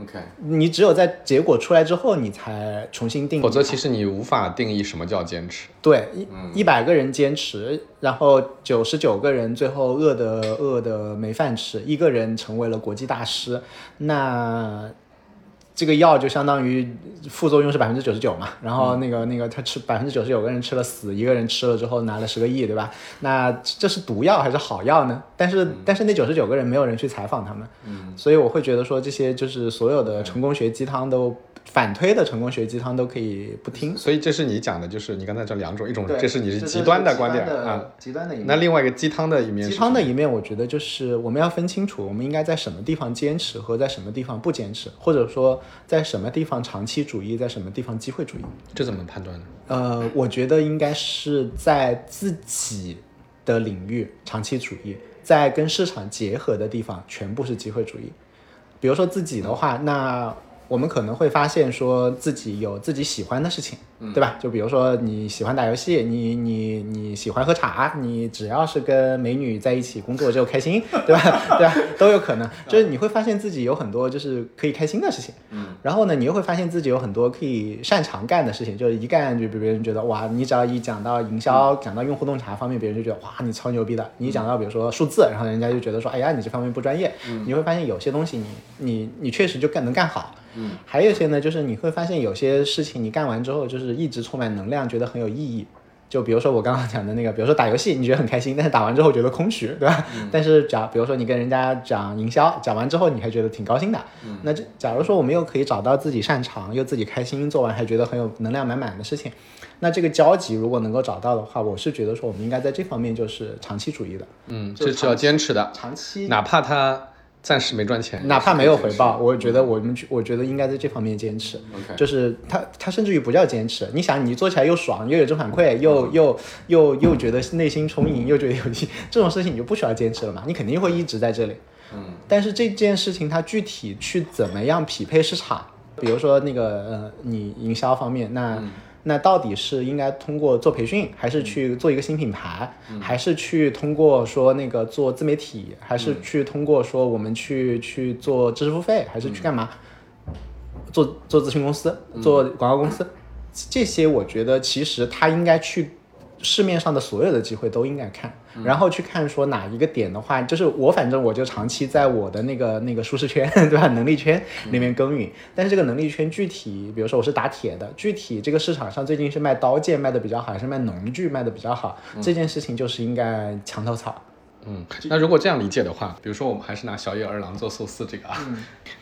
S1: OK，
S2: 你只有在结果出来之后，你才重新定义。
S1: 否则其实你无法定义什么叫坚持。
S2: 对，一一百个人坚持，然后九十九个人最后饿的饿的没饭吃，一个人成为了国际大师，那这个药就相当于副作用是百分之九十九嘛，然后那个那个他吃百分之九十九个人吃了死，一个人吃了之后拿了十个亿，对吧？那这是毒药还是好药呢？但是但是那九十九个人没有人去采访他们，所以我会觉得说这些就是所有的成功学鸡汤都反推的成功学鸡汤都可以不听。
S1: 所以这是你讲的，就是你刚才这两种，一种这是你是极端的观点啊。
S2: 极端的一面。
S1: 那另外一个鸡汤的一面
S2: 鸡汤的一面，我觉得就是我们要分清楚，我们应该在什么地方坚持和在什么地方不坚持，或者说在什么地方长期主义，在什么地方机会主义。
S1: 这怎么判断呢？
S2: 呃，我觉得应该是在自己的领域长期主义，在跟市场结合的地方全部是机会主义。比如说自己的话，那我们可能会发现说自己有自己喜欢的事情，对吧？就比如说你喜欢打游戏，你你你喜欢喝茶，你只要是跟美女在一起工作就开心，<laughs> 对吧？对吧？都有可能，就是你会发现自己有很多就是可以开心的事情，嗯，然后呢，你又会发现自己有很多可以擅长干的事情，就是一干就别人觉得哇，你只要一讲到营销，讲到用户洞察方面，别人就觉得哇，你超牛逼的。你一讲到比如说数字，然后人家就觉得说，哎呀，你这方面不专业。你会发现有些东西你你你确实就干能干好。嗯，还有一些呢，就是你会发现有些事情你干完之后，就是一直充满能量，觉得很有意义。就比如说我刚刚讲的那个，比如说打游戏，你觉得很开心，但是打完之后觉得空虚，对吧？但是假比如说你跟人家讲营销，讲完之后你还觉得挺高兴的。那这假如说我们又可以找到自己擅长又自己开心，做完还觉得很有能量满满的事情，那这个交集如果能够找到的话，我是觉得说我们应该在这方面就是长期主义的，
S1: 嗯，这是要坚持的，
S2: 长期
S1: 哪怕他暂时没赚钱，
S2: 哪怕没有回报，我觉得我们去，我觉得应该在这方面坚持。
S1: OK
S2: 就是他他甚至于不叫坚持，你想你做起来又爽，又有正反馈，又又又又觉得内心充盈，又觉得有劲，<laughs> 这种事情你就不需要坚持了嘛，你肯定会一直在这里。
S1: 嗯，
S2: 但是这件事情它具体去怎么样匹配市场，比如说那个呃，你营销方面，那、那到底是应该通过做培训，还是去做一个新品牌，还是去通过说那个做自媒体，还是去通过说我们去去做知识付费，还是去干嘛？做做咨询公司，做广告公司，这些我觉得其实他应该去市面上的所有的机会都应该看，然后去看说哪一个点的话，就是我反正我就长期在我的那个那个舒适圈，<laughs> 对吧？能力圈里面耕耘，但是这个能力圈具体，比如说我是打铁的，具体这个市场上最近是卖刀剑卖的比较好，还是卖农具卖的比较好，这件事情就是应该墙头草。
S1: 嗯，那如果这样理解的话，比如说我们还是拿小野二郎做寿司这个啊，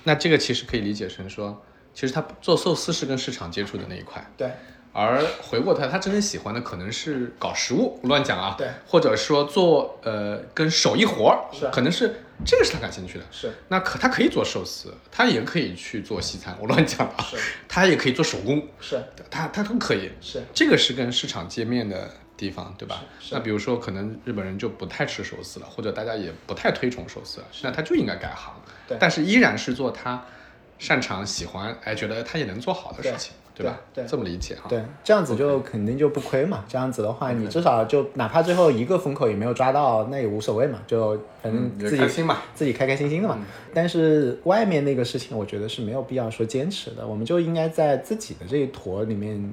S1: 那这个其实可以理解成说，其实他做寿司是跟市场接触的那一块，
S2: 对，
S1: 而回过头来，他真正喜欢的可能是搞食物，乱讲啊，
S2: 对，
S1: 或者说做呃跟手艺活儿，
S2: 是。
S1: 可能是这个是他感兴趣的。
S2: 是。
S1: 那可他可以做寿司，他也可以去做西餐，我乱讲啊。
S2: 是，
S1: 他也可以做手工，
S2: 是。
S1: 他他都可以。
S2: 是，
S1: 这个是跟市场界面的地方，对吧？那比如说，可能日本人就不太吃寿司了，或者大家也不太推崇寿司了，那他就应该改行。
S2: 对。
S1: 但是依然是做他擅长、喜欢，哎，觉得他也能做好的事情，
S2: 对
S1: 吧？
S2: 对对
S1: 这么理解哈。
S2: 对，这样子就肯定就不亏嘛。这样子的话，你至少就哪怕最后一个风口也没有抓到，那也无所谓嘛，就反正自己、
S1: 开心嘛。
S2: 自己开开心心的嘛。但是外面那个事情，我觉得是没有必要说坚持的，我们就应该在自己的这一坨里面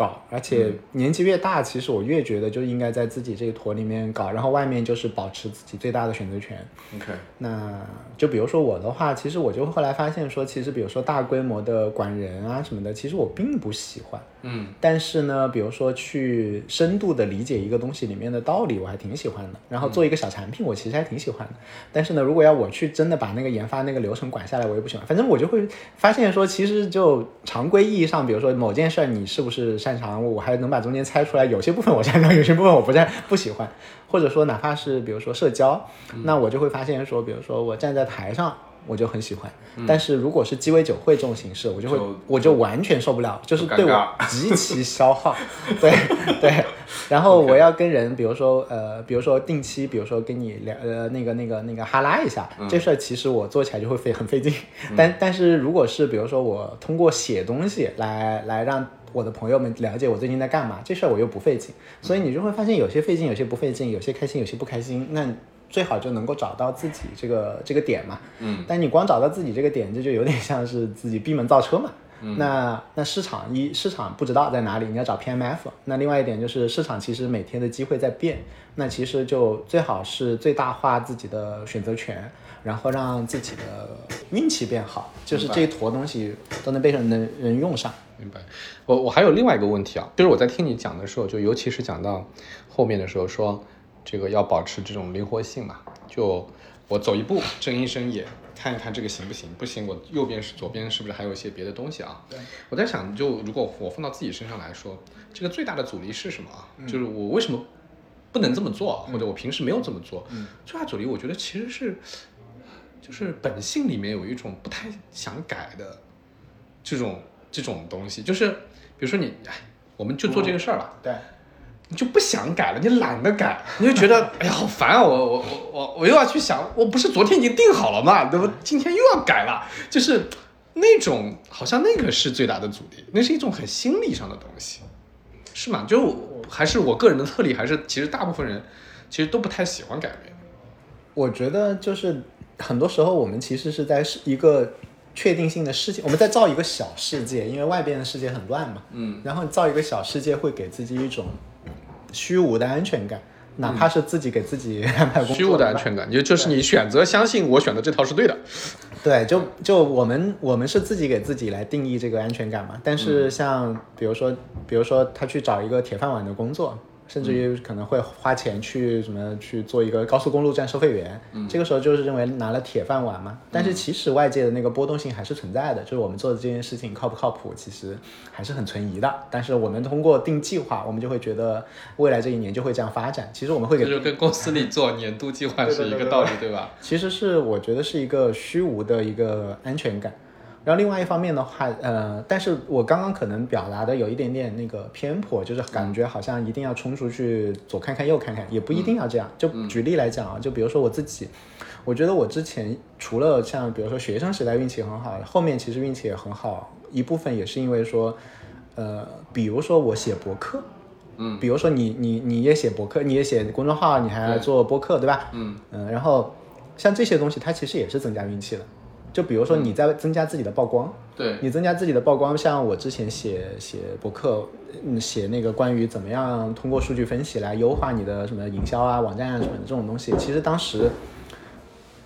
S2: 搞，而且年纪越大，其实我越觉得就应该在自己这一坨里面搞，然后外面就是保持自己最大的选择权。
S1: OK，
S2: 那就比如说我的话，其实我就后来发现说，其实比如说大规模的管人啊什么的，其实我并不喜欢。
S1: 嗯
S2: 但是呢，比如说去深度的理解一个东西里面的道理，我还挺喜欢的。然后做一个小产品，我其实还挺喜欢的。但是呢，如果要我去真的把那个研发那个流程管下来，我也不喜欢。反正我就会发现说，其实就常规意义上，比如说某件事儿你是不是擅长，我还能把中间猜出来，有些部分我擅长，<laughs> 有些部分我不擅不喜欢。或者说哪怕是比如说社交，那我就会发现说，比如说我站在台上，我就很喜欢。但是如果是鸡尾酒会这种形式，我就会
S1: 就
S2: 我就完全受不了，就是对我极其消耗。<laughs> 对对，然后我要跟人，比如说呃，比如说定期，比如说跟你聊呃那个那个那个哈拉一下，这事儿其实我做起来就会费很费劲。但但是如果是比如说我通过写东西来来让我的朋友们了解我最近在干嘛，这事儿我又不费劲，所以你就会发现有些费劲，有些不费劲，有些开心，有些不开心。那最好就能够找到自己这个这个点嘛。
S1: 嗯，
S2: 但你光找到自己这个点，这就有点像是自己闭门造车嘛。那那市场一市场不知道在哪里，你要找 PMF。那另外一点就是市场其实每天的机会在变，那其实就最好是最大化自己的选择权，然后让自己的运气变好，就是这一坨东西都能被人能人用上。
S1: 明白。我我还有另外一个问题啊，就是我在听你讲的时候，就尤其是讲到后面的时候说，这个要保持这种灵活性嘛。就我走一步，睁一睁眼，看一看这个行不行，不行，我右边是左边是不是还有一些别的东西啊？
S2: 对。
S1: 我在想，就如果我放到自己身上来说，这个最大的阻力是什么啊？就是我为什么不能这么做，或者我平时没有这么做？
S2: 嗯
S1: 最大阻力，我觉得其实是，就是本性里面有一种不太想改的这种这种东西，就是比如说你，哎，我们就做这个事儿吧，
S2: 对，
S1: 你就不想改了，你懒得改，你就觉得 <laughs> 哎呀好烦啊！我我我我我又要去想，我不是昨天已经定好了嘛，对吧？今天又要改了，就是那种好像那个是最大的阻力，那是一种很心理上的东西，是吗？就还是我个人的特例，还是其实大部分人其实都不太喜欢改变。
S2: 我觉得就是很多时候我们其实是在是一个确定性的世界，我们在造一个小世界，因为外边的世界很乱嘛。
S1: 嗯，
S2: 然后造一个小世界会给自己一种虚无的安全感，哪怕是自己给自己安排工作，
S1: 虚无的安全感，就就是你选择相信我选的这套是对的。
S2: 对，就就我们我们是自己给自己来定义这个安全感嘛。但是像比如说，比如说他去找一个铁饭碗的工作，甚至于可能会花钱去什么去做一个高速公路站收费员，这个时候就是认为拿了铁饭碗嘛。但是其实外界的那个波动性还是存在的，就是我们做的这件事情靠不靠谱，其实还是很存疑的。但是我们通过定计划，我们就会觉得未来这一年就会这样发展。其实我们会给
S1: 这就跟公司里做年度计划是一个道理，对吧？
S2: 其实是我觉得是一个虚无的一个安全感。然后另外一方面的话，呃，但是我刚刚可能表达的有一点点那个偏颇，就是感觉好像一定要冲出去左看看右看看，也不一定要这样。就举例来讲啊，就比如说我自己，我觉得我之前除了像比如说学生时代运气很好，后面其实运气也很好，一部分也是因为说，呃，比如说我写博客，
S1: 嗯，
S2: 比如说你你你也写博客，你也写公众号，你还做播客，对吧？
S1: 嗯
S2: 嗯，然后像这些东西，它其实也是增加运气的。就比如说你在增加自己的曝光，
S1: 对，
S2: 你增加自己的曝光，像我之前写写博客，嗯，写那个关于怎么样通过数据分析来优化你的什么营销啊、网站啊什么的这种东西，其实当时。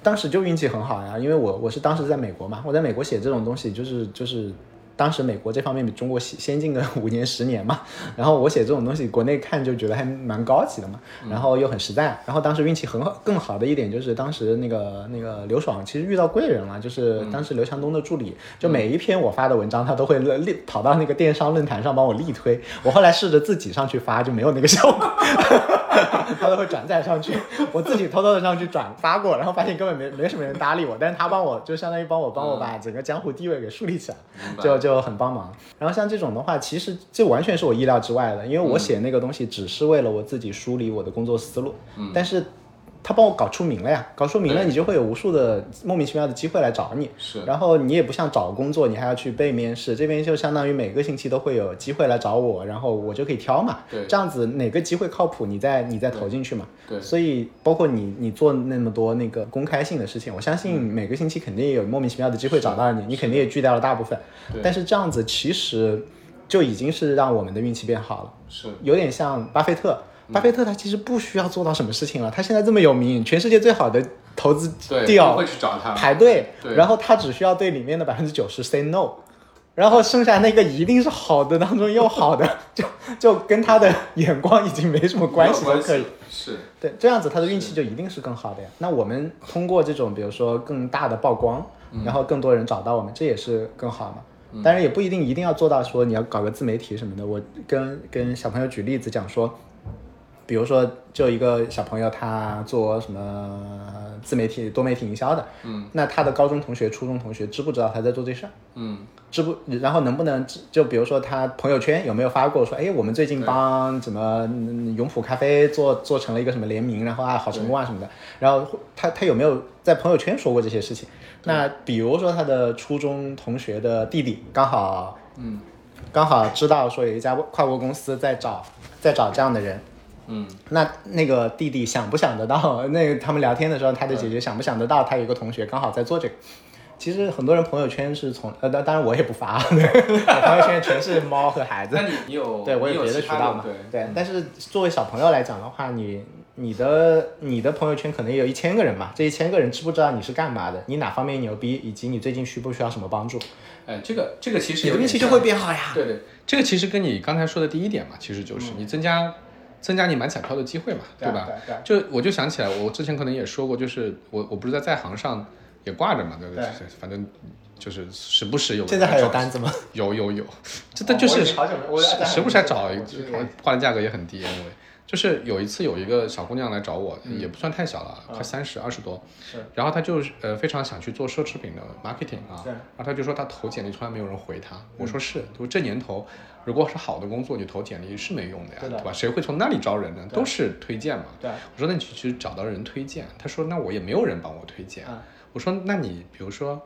S2: 当时就运气很好呀，因为我我是当时在美国嘛，我在美国写这种东西就是就是，当时美国这方面比中国先先进个五年十年嘛，<laughs> 然后我写这种东西，国内看就觉得还蛮高级的嘛，然后又很实在，然后当时运气很好，更好的一点就是当时那个那个刘爽其实遇到贵人了，就是当时刘强东的助理，就每一篇我发的文章他都会力跑到那个电商论坛上帮我力推，我后来试着自己上去发就没有那个效果。<laughs> 他都会转载上去，我自己偷偷的上去转发过，然后发现根本没没什么人搭理我，但是他帮我就相当于帮我帮我把整个江湖地位给树立起来，就就很帮忙。然后像这种的话，其实这完全是我意料之外的，因为我写那个东西只是为了我自己梳理我的工作思路，但是他帮我搞出名了呀，搞出名了，你就会有无数的莫名其妙的机会来找你。
S1: 是
S2: 然后你也不像找工作，你还要去被面试，这边就相当于每个星期都会有机会来找我，然后我就可以挑嘛。
S1: 对
S2: 这样子哪个机会靠谱，你再你再投进去嘛。
S1: 对
S2: 所以包括你你做那么多那个公开性的事情，我相信每个星期肯定有莫名其妙的机会找到你，你肯定也拒掉了大部分。
S1: 对
S2: 但是这样子其实就已经是让我们的运气变好了。
S1: 是
S2: 有点像巴菲特。巴菲特他其实不需要做到什么事情了，他现在这么有名，全世界最好的投资
S1: 对会去找他
S2: 排队，
S1: 对
S2: 然后他只需要对里面的百分之九十 say no，然后剩下那个一定是好的当中又好的，<laughs> 就就跟他的眼光已经没什么关系都可以。
S1: 是
S2: 对，这样子他的运气就一定是更好的呀。那我们通过这种，比如说更大的曝光，然后更多人找到我们，这也是更好嘛。当然也不一定一定要做到说你要搞个自媒体什么的。我跟跟小朋友举例子讲说，比如说，就一个小朋友，他做什么自媒体、多媒体营销的，
S1: 嗯，
S2: 那他的高中同学、初中同学知不知道他在做这事儿？
S1: 嗯，
S2: 知不？然后能不能就比如说他朋友圈有没有发过说，哎，我们最近帮什么嗯永璞咖啡做做成了一个什么联名，然后啊好成功啊什么的。然后他他有没有在朋友圈说过这些事情？那比如说他的初中同学的弟弟刚好
S1: 嗯
S2: 刚好知道说有一家跨国公司在找在找这样的人，
S1: 嗯
S2: 那那个弟弟想不想得到？<laughs> 那个他们聊天的时候，他的姐姐想不想得到？他有一个同学刚好在做这个。其实很多人朋友圈是从呃，当当然我也不发，我 <laughs> 朋友圈全是猫和孩子
S1: 那。你你有 <laughs>
S2: 对我有别的渠道嘛？
S1: 对
S2: 对，但是作为小朋友来讲的话，你你的你的朋友圈可能也有一千个人嘛，这一千个人知不知道你是干嘛的？你哪方面牛逼，以及你最近需不需要什么帮助？
S1: 哎，这个这个其实
S2: 你的运气就会变好呀。
S1: 对对，这个其实跟你刚才说的第一点嘛，其实就是你增加、增加你买彩票的机会嘛，
S2: 对啊
S1: 吧？就我就想起来，我之前可能也说过，就是我我不是在在行上也挂着嘛，对不对？反正就是时不时有。
S2: 现在还有单子吗？<laughs>
S1: 有有有，这但就是时时不时还找一挂的价格也很低，因为就是有一次有一个小姑娘来找我，
S2: 嗯。
S1: 也不算太小了，快三十二十多，
S2: 是。
S1: 然后她就是呃非常想去做奢侈品的 marketing 啊，然后她就说她投简历从来没有人回她，我说是，就这年头如果是好的工作，你投简历是没用的呀，
S2: 对的
S1: 吧？谁会从那里招人呢？都是推荐嘛。
S2: 对，
S1: 我说那你去找到人推荐，他说那我也没有人帮我推荐，
S2: 嗯
S1: 我说那你比如说。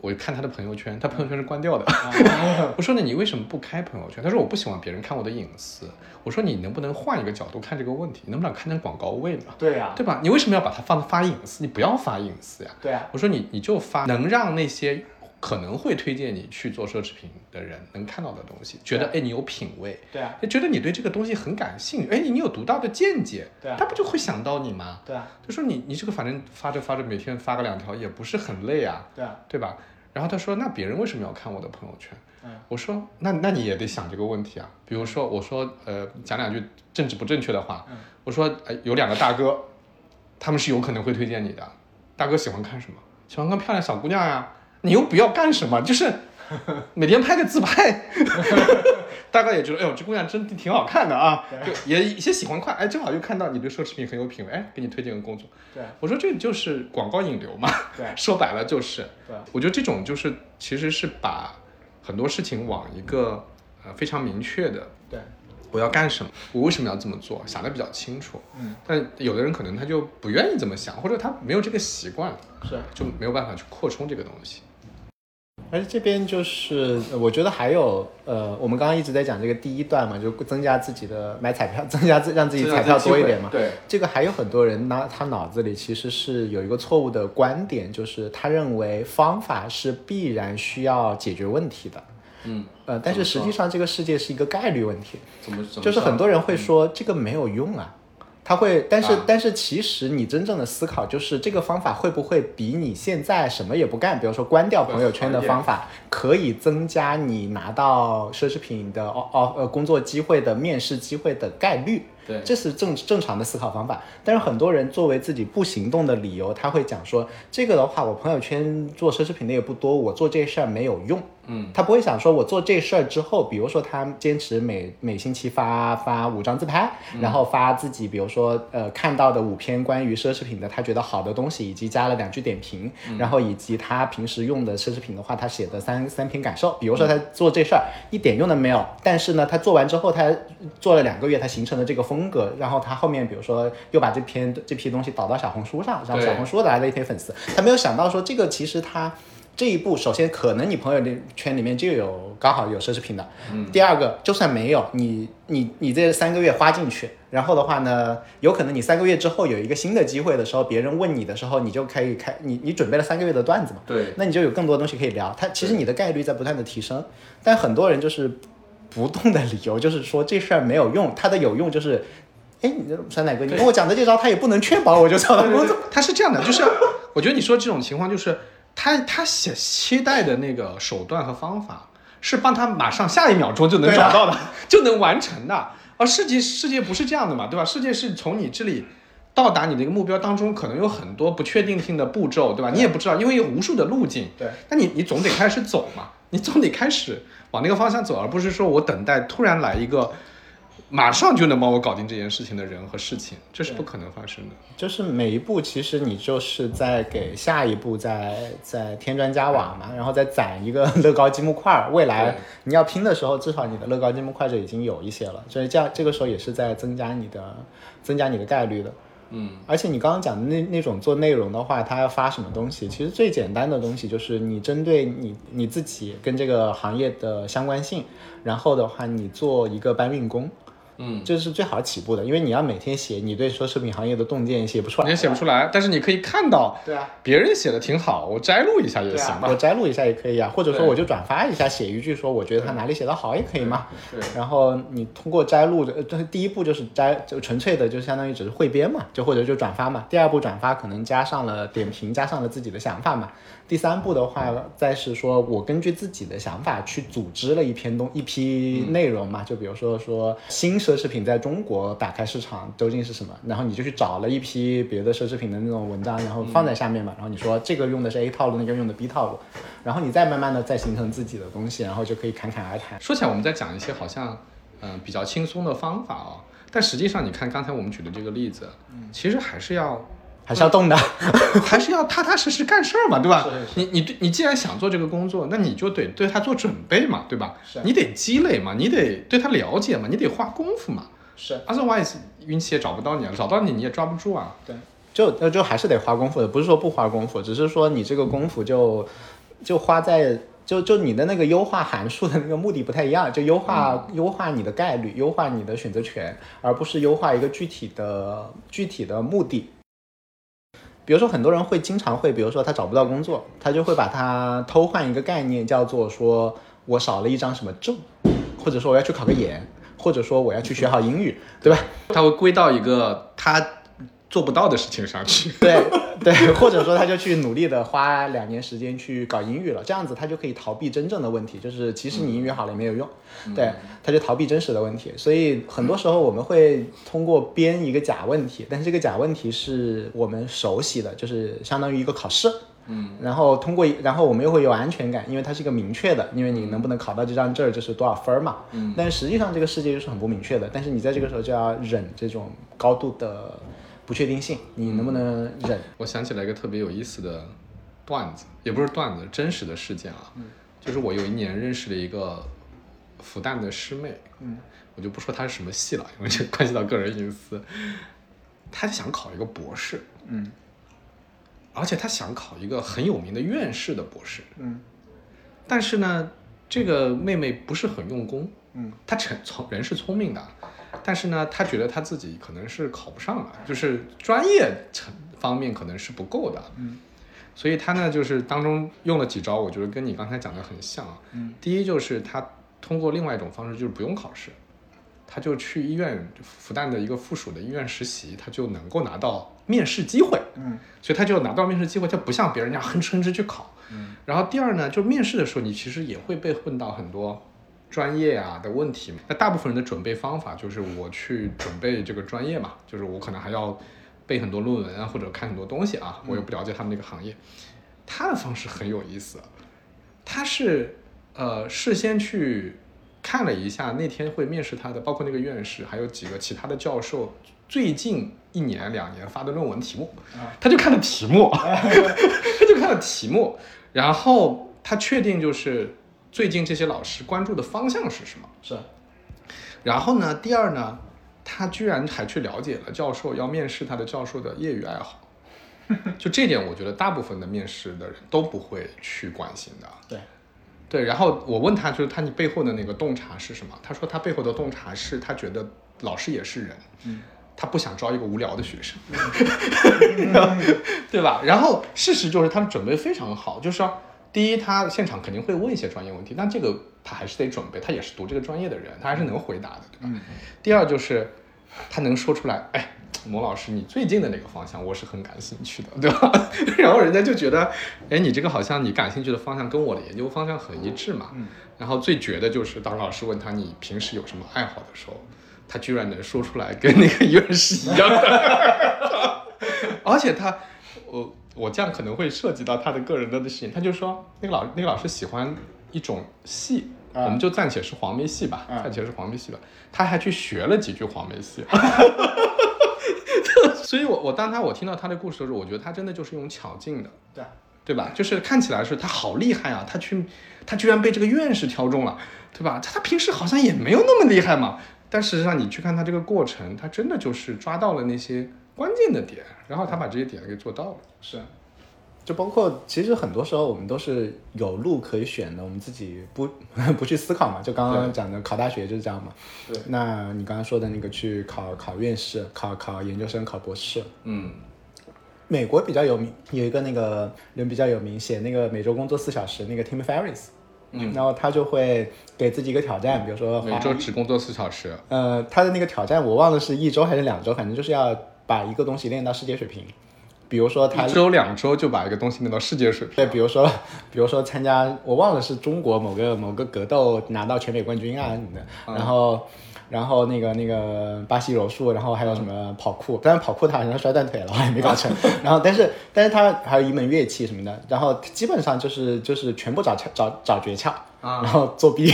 S1: 我看他的朋友圈，他朋友圈是关掉的。
S2: 啊 <laughs>
S1: 我说那你为什么不开朋友圈？他说我不喜欢别人看我的隐私。我说你能不能换一个角度看这个问题？你能不能看成广告位嘛？
S2: 对呀，
S1: 对吧？你为什么要把它放发隐私？你不要发隐私呀。
S2: 对啊，
S1: 我说你你就发能让那些可能会推荐你去做奢侈品的人能看到的东西，觉得哎你有品味，
S2: 对啊，
S1: 觉得你对这个东西很感兴趣，哎你有独到的见解，
S2: 对啊
S1: 他不就会想到你吗？
S2: 对啊，
S1: 就说你你这个反正发着发着每天发个两条也不是很累啊，
S2: 对啊，
S1: 对吧？然后他说：“那别人为什么要看我的朋友圈？”
S2: 嗯
S1: 我说：“那那你也得想这个问题啊。比如说，我说呃，讲两句政治不正确的话，
S2: 嗯
S1: 我说呃，有两个大哥，他们是有可能会推荐你的。大哥喜欢看什么？喜欢看漂亮小姑娘呀。你又不要干什么，就是 <laughs> 每天拍个自拍。<laughs> 大概也觉得，哎呦，这姑娘真挺好看的啊，就也一些喜欢看。哎，正好又看到你对奢侈品很有品味，哎，给你推荐个工作。
S2: 对
S1: 我说这就是广告引流嘛。
S2: 对 <laughs>
S1: 说白了就是。
S2: 对
S1: 我觉得这种就是其实是把很多事情往一个呃非常明确的
S2: 对，
S1: 我要干什么，我为什么要这么做，想的比较清楚。
S2: 嗯，
S1: 但有的人可能他就不愿意这么想，或者他没有这个习惯，
S2: 是。
S1: 就没有办法去扩充这个东西。
S2: 而且这边就是，呃我觉得还有，呃，我们刚刚一直在讲这个第一段嘛，就增加自己的买彩票，<laughs> 增加自让自己彩票多一点嘛。
S1: 对，
S2: 这个还有很多人呢，他脑子里其实是有一个错误的观点，就是他认为方法是必然需要解决问题的。
S1: 嗯，
S2: 呃，但是实际上这个世界是一个概率问题，
S1: 怎么怎么
S2: 就是很多人会
S1: 嗯
S2: 说这个没有用啊。他会，但是、
S1: 啊
S2: 但是其实你真正的思考就是这个方法会不会比你现在什么也不干，比如说关掉朋友圈的方法，可以增加你拿到奢侈品的哦哦呃工作机会的面试机会的概率。
S1: 对
S2: 这是正正常的思考方法。但是很多人作为自己不行动的理由，他会讲说这个的话，我朋友圈做奢侈品的也不多，我做这事儿没有用。
S1: 嗯，
S2: 他不会想说，我做这事儿之后，比如说他坚持每每星期发发五张自拍，然后发自己，比如说呃看到的五篇关于奢侈品的他觉得好的东西，以及加了两句点评，然后以及他平时用的奢侈品的话，他写的三三篇感受。比如说他做这事儿一点用都没有，但是呢，他做完之后，他做了两个月，他形成了这个风格，然后他后面比如说又把这篇这批东西导到小红书上，然后小红书来了一批粉丝，他没有想到说这个其实他。这一步，首先可能你朋友圈里面就有刚好有奢侈品的，
S1: 嗯
S2: 第二个就算没有，你你你这三个月花进去，然后的话呢，有可能你三个月之后有一个新的机会的时候，别人问你的时候，你就可以开你你准备了三个月的段子嘛，
S1: 对，
S2: 那你就有更多东西可以聊。他其实你的概率在不断的提升，但很多人就是不动的理由就是说这事儿没有用，它的有用就是，哎，你这酸奶哥，你跟我讲的这招，他也不能确保我就找到工作。<laughs>
S1: 他是这样的，就是我觉得你说这种情况，就是他他写期待的那个手段和方法，是帮他马上下一秒钟就能找到的，<laughs> 就能完成的。而世界世界不是这样的嘛，对吧？世界是从你这里到达你的一个目标当中，可能有很多不确定性的步骤，对吧？你也不知道，因为有无数的路径。
S2: 对，
S1: 那你你总得开始走嘛，你总得开始往那个方向走，而不是说我等待突然来一个马上就能帮我搞定这件事情的人和事情，这是不可能发生的。
S2: 就是每一步，其实你就是在给下一步在在添砖加瓦嘛，然后再攒一个乐高积木块儿。未来你要拼的时候，至少你的乐高积木块就已经有一些了，所以这样这个时候也是在增加你的增加你的概率的。
S1: 嗯，
S2: 而且你刚刚讲的那那种做内容的话，他要发什么东西？其实最简单的东西就是你针对你你自己跟这个行业的相关性，然后的话你做一个搬运工。
S1: 嗯，
S2: 这是最好起步的，因为你要每天写你对奢侈品行业的洞见写不出来，
S1: 你也写不出来，但是你可以看到，
S2: 对啊，
S1: 别人写的挺好，我摘录一下也行吧。
S2: 我摘录一下也可以啊，或者说我就转发一下，写一句说我觉得他哪里写的好也可以嘛。
S1: 对
S2: 然后你通过摘录的，呃，这第一步就是摘，就纯粹的就相当于只是汇编嘛，就或者就转发嘛。第二步转发可能加上了点评，加上了自己的想法嘛。第三步的话，再是说我根据自己的想法去组织了一篇东一批内容嘛，就比如说说新奢侈品在中国打开市场究竟是什么，然后你就去找了一批别的奢侈品的那种文章，然后放在下面嘛，然后你说这个用的是 A 套路，那个用的 B 套路，然后你再慢慢的再形成自己的东西，然后就可以侃侃而谈。
S1: 说起来，我们在讲一些好像嗯、呃比较轻松的方法哦，但实际上你看刚才我们举的这个例子，其实还是要
S2: 还是要动的，<laughs>
S1: 还是要踏踏实实干事儿嘛，对吧？
S2: 是是
S1: 你你对你既然想做这个工作，那你就得对他做准备嘛，对吧
S2: 是？
S1: 你得积累嘛，你得对他了解嘛，你得花功夫嘛。
S2: 是
S1: Otherwise，运气也找不到你，找到你你也抓不住啊。
S2: 对，就那就还是得花功夫的，不是说不花功夫，只是说你这个功夫就就花在就就你的那个优化函数的那个目的不太一样，就优化、优化你的概率，优化你的选择权，而不是优化一个具体的具体的目的。比如说，很多人会经常会，比如说他找不到工作，他就会把它偷换一个概念，叫做说我少了一张什么证，或者说我要去考个研，或者说我要去学好英语，对吧？
S1: 他会归到一个他做不到的事情上去。<laughs>
S2: 对对，或者说他就去努力的花两年时间去搞英语了，这样子他就可以逃避真正的问题，就是其实你英语好了也没有用，对，他就逃避真实的问题。所以很多时候我们会通过编一个假问题，但是这个假问题是我们熟悉的，就是相当于一个考试。嗯，然后通过，然后我们又会有安全感，因为它是一个明确的，因为你能不能考到这张证儿就是多少分儿嘛。嗯，但是实际上这个世界就是很不明确的，但是你在这个时候就要忍这种高度的不确定性，你能不能忍？
S1: 我想起来一个特别有意思的段子，也不是段子，真实的事件啊。就是我有一年认识了一个复旦的师妹，
S2: 嗯，
S1: 我就不说她是什么系了，因为这关系到个人隐私。她想考一个博士，
S2: 嗯
S1: 而且她想考一个很有名的院士的博士，
S2: 嗯
S1: 但是呢，这个妹妹不是很用功，
S2: 嗯
S1: 她成聪人是聪明的，但是呢，他觉得他自己可能是考不上了，就是专业成方面可能是不够的，
S2: 嗯
S1: 所以他呢就是当中用了几招，我觉得跟你刚才讲的很像啊。
S2: 嗯
S1: 第一就是他通过另外一种方式，就是不用考试，他就去医院复旦的一个附属的医院实习，他就能够拿到面试机会。
S2: 嗯
S1: 所以他就拿到面试机会，他不像别人那样哼哧哼哧去考。
S2: 嗯
S1: 然后第二呢，就是面试的时候，你其实也会被问到很多专业啊的问题嘛。那大部分人的准备方法就是我去准备这个专业嘛，就是我可能还要背很多论文啊，或者看很多东西啊，我也不了解他们那个行业。他的方式很有意思，他是呃事先去看了一下那天会面试他的，包括那个院士，还有几个其他的教授最近一年两年发的论文题目，他就看了题目，<laughs> 他就看了题目，然后他确定就是最近这些老师关注的方向是什么。
S2: 是
S1: 然后呢，第二呢，他居然还去了解了教授要面试他的教授的业余爱好，<laughs> 就这点，我觉得大部分的面试的人都不会去关心的。
S2: 对
S1: 对，然后我问他，就是他你背后的那个洞察是什么？他说他背后的洞察是他觉得老师也是人，
S2: 嗯
S1: 他不想招一个无聊的学生，<laughs> 对吧？然后事实就是他们准备非常好，就是说，第一，他现场肯定会问一些专业问题，但这个他还是得准备，他也是读这个专业的人，他还是能回答的，对吧？
S2: 嗯
S1: 第二就是他能说出来，哎，某老师，你最近的哪个方向我是很感兴趣的，对吧？<laughs> 然后人家就觉得，哎，你这个好像你感兴趣的方向跟我的研究方向很一致嘛。
S2: 嗯
S1: 然后最绝的就是当老师问他你平时有什么爱好的时候，他居然能说出来跟那个 <laughs> 院士一样的，<laughs> 而且他，我我这样可能会涉及到他的个人的事情，他就说那个老那个老师喜欢一种戏，
S2: 啊
S1: 我们就暂且是黄梅戏吧，
S2: 啊
S1: 暂且是黄梅戏吧。他还去学了几句黄梅戏。<laughs> 所以我我当他我听到他的故事的时候，我觉得他真的就是用巧劲的，
S2: 对
S1: 对吧？就是看起来是他好厉害啊，他去他居然被这个院士挑中了，对吧？他他平时好像也没有那么厉害嘛，但事实上你去看他这个过程，他真的就是抓到了那些关键的点，然后他把这些点给做到了。
S2: 是，就包括其实很多时候我们都是有路可以选的，我们自己不 <laughs> 不去思考嘛。就刚刚讲的考大学就是这样嘛。
S1: 对，
S2: 那你刚刚说的那个去考考院士、考考研究生、考博士，
S1: 嗯
S2: 美国比较有名，有一个那个人比较有名，写那个每周工作四小时那个 Tim Ferriss，
S1: 嗯，
S2: 然后他就会给自己一个挑战，比如说
S1: 每
S2: 花
S1: 周只工作四小时。
S2: 呃，他的那个挑战我忘了是一周还是两周，反正就是要把一个东西练到世界水平。比如说他
S1: 一周两周就把一个东西练到世界水平。
S2: 对，比如说，<laughs> 比如说参加，我忘了是中国某个某个格斗拿到全美冠军啊什么的，
S1: 嗯
S2: 然后，然后那个那个巴西柔术，然后还有什么跑酷，当然跑酷他好像摔断腿了，也没搞成，<laughs> 然后但是但是他还有一门乐器什么的，然后基本上就是就是全部找窍找找诀窍，
S1: 啊
S2: 然后作弊。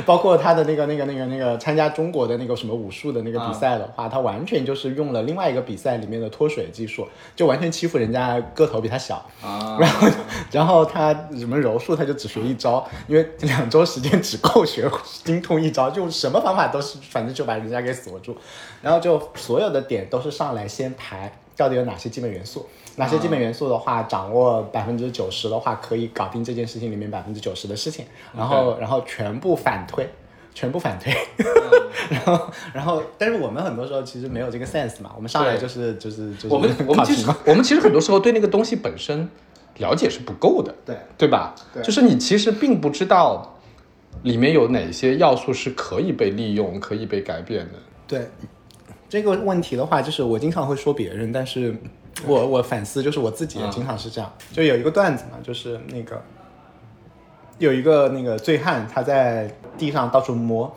S2: <laughs> 包括他的那个、那个、那个、那个参加中国的那个什么武术的那个比赛的话，他完全就是用了另外一个比赛里面的脱水技术，就完全欺负人家个头比他小，
S1: 啊，
S2: 然后，然后他什么柔术，他就只学一招，因为两周时间只够学精通一招，就什么方法都是，反正就把人家给锁住。然后就所有的点都是上来先排到底有哪些基本元素，哪些基本元素的话，掌握百分之九十的话，可以搞定这件事情里面百分之九十的事情。然后，然后全部反推。全部反推，<laughs> 然后，然后，但是我们很多时候其实没有这个 sense 嘛，我们上来
S1: 对
S2: 就是就是就是
S1: 我们我们其实 <laughs> 我们其实很多时候对那个东西本身了解是不够的，
S2: 对
S1: 对吧？
S2: 对
S1: 就是你其实并不知道里面有哪些要素是可以被利用、可以被改变的。
S2: 对这个问题的话，就是我经常会说别人，但是我我反思，就是我自己也经常是这样。就有一个段子嘛，就是那个有一个那个醉汉，他在地上到处摸，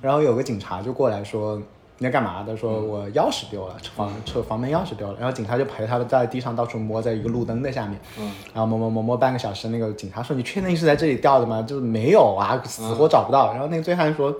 S2: 然后有个警察就过来说。你在干嘛？他说我钥匙丢了，房车房门钥匙丢了。然后警察就陪他在地上到处摸，在一个路灯的下面，
S1: 嗯，
S2: 然后摸摸摸摸半个小时。那个警察说：“你确定是在这里掉的吗？”就是没有啊，死活找不到。然后那个醉汉说：“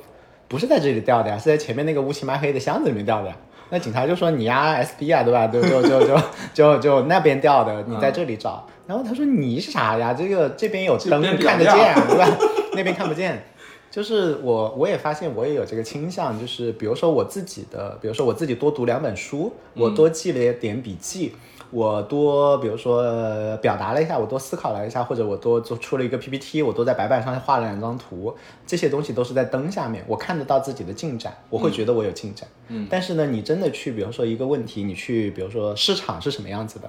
S2: 不是在这里掉的呀，是在前面那个乌漆麻黑的箱子里面掉的呀。”那警察就说：“你呀，SB 啊，对吧？就就就就就就那边掉的，你在这里找。然后他说：“你是啥呀？这个这边有灯看得见，<laughs> 对吧？那边看不见。”就是我，我也发现我也有这个倾向，就是比如说我自己的，比如说我自己多读两本书，我多记了一点笔记，我多比如说呃表达了一下，我多思考了一下，或者我多做出了一个 PPT，我多在白板上画了两张图，这些东西都是在灯下面，我看得到自己的进展，我会觉得我有进展。
S1: 嗯
S2: 但是呢，你真的去，比如说一个问题，你去，比如说市场是什么样子的，